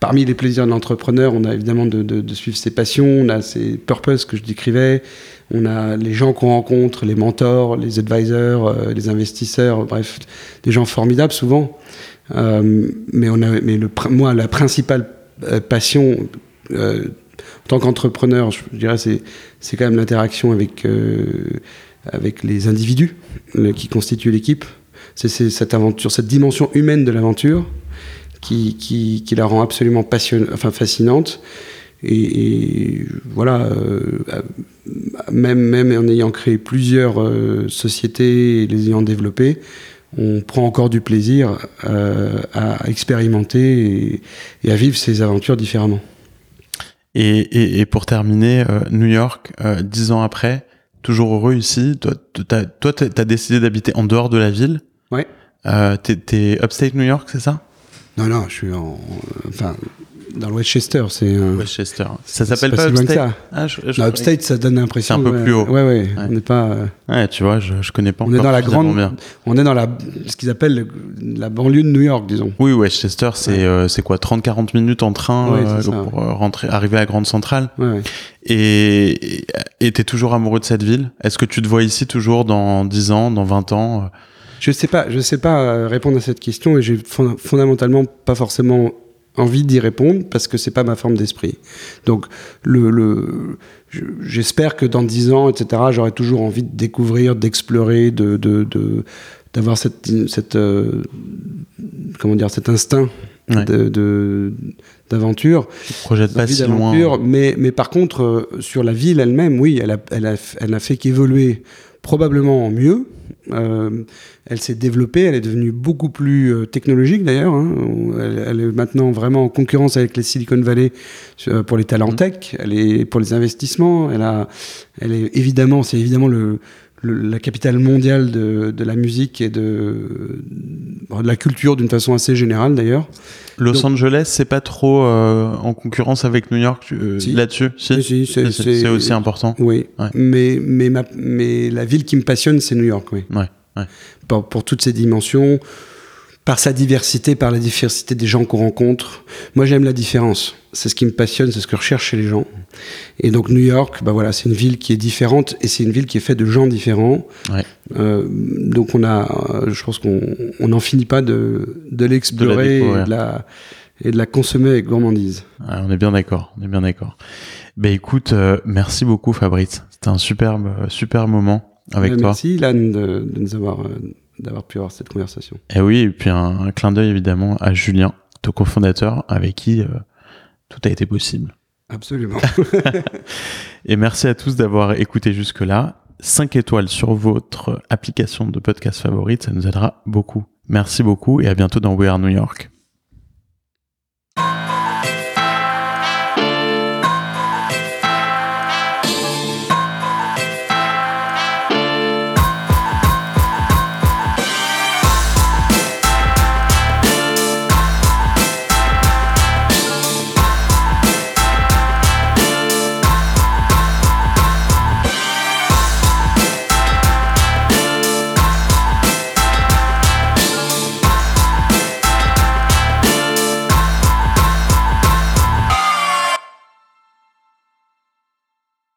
Parmi les plaisirs de l'entrepreneur, on a évidemment de, de, de, suivre ses passions, on a ses purposes que je décrivais, on a les gens qu'on rencontre, les mentors, les advisors, les investisseurs, bref, des gens formidables souvent. Mais on a, mais le, moi, la principale passion euh, en tant qu'entrepreneur, je dirais, c'est, c'est quand même l'interaction avec, euh, avec les individus qui constituent l'équipe. C'est, cette aventure, cette dimension humaine de l'aventure qui, qui, la rend absolument enfin, fascinante. Et, voilà, euh, même, même en ayant créé plusieurs euh, sociétés et les ayant développées, on prend encore du plaisir euh, à expérimenter et, et, à vivre ces aventures différemment. Et, et, et pour terminer, euh, New York, euh, dix ans après, toujours heureux ici. Toi, toi, t'as décidé d'habiter en dehors de la ville. Ouais. Euh, t'es upstate New York, c'est ça? Non, non, je suis en, enfin, dans le Westchester, c'est un... Westchester. Ça s'appelle pas, Upstate. Ça. Ah, je, je non, Upstate, ça donne l'impression. C'est un peu ouais, plus haut. Ouais, ouais. ouais. On n'est pas. Euh... Ouais, tu vois, je, je connais pas. On est dans la grande. Bien. On est dans la ce qu'ils appellent la banlieue de New York, disons. Oui, Westchester, c'est euh, c'est quoi, 30-40 minutes en train euh, pour rentrer, arriver à Grande Centrale. Ouais. Et et t'es toujours amoureux de cette ville? Est-ce que tu te vois ici toujours dans 10 ans, dans 20 ans Je sais pas, je sais pas répondre à cette question et j'ai fondamentalement pas forcément envie d'y répondre parce que c'est pas ma forme d'esprit. Donc le, le j'espère que dans dix ans, etc., j'aurai toujours envie de découvrir, d'explorer, de, de, de d'avoir cette, cette euh, comment dire cet instinct ouais. de, de d'aventure, projet de pas si loin. Mais mais par contre euh, sur la ville elle-même, oui, elle a elle a elle a fait qu'évoluer probablement en mieux. Euh, elle s'est développée, elle est devenue beaucoup plus euh, technologique d'ailleurs. Hein. Elle, elle, est maintenant vraiment en concurrence avec les Silicon Valley euh, pour les talents mmh. tech, elle est pour les investissements. Elle a, elle est évidemment, c'est évidemment le, le, la capitale mondiale de, de, la musique et de, de la culture d'une façon assez générale d'ailleurs. Los Donc, Angeles, c'est pas trop euh, en concurrence avec New York euh, si. là-dessus? Si, si c'est aussi important. Oui, ouais. mais, mais, ma, mais la ville qui me passionne, c'est New York, oui. Ouais, ouais. Pour, pour, toutes ces dimensions, par sa diversité, par la diversité des gens qu'on rencontre. Moi, j'aime la différence. C'est ce qui me passionne, c'est ce que je recherche chez les gens. Et donc, New York, bah voilà, c'est une ville qui est différente et c'est une ville qui est faite de gens différents. Ouais. Euh, donc, on a, je pense qu'on n'en finit pas de, de l'explorer et, de la, et de la consommer avec gourmandise. Ouais, on est bien d'accord. On est bien d'accord. Ben écoute, euh, merci beaucoup, Fabrice. C'était un superbe, super moment avec euh, toi. Merci, Lan, de, de nous avoir d'avoir pu avoir cette conversation. Et oui, et puis un, un clin d'œil évidemment à Julien, ton cofondateur, avec qui euh, tout a été possible. Absolument. et merci à tous d'avoir écouté jusque-là. 5 étoiles sur votre application de podcast favorite, ça nous aidera beaucoup. Merci beaucoup et à bientôt dans We Are New York.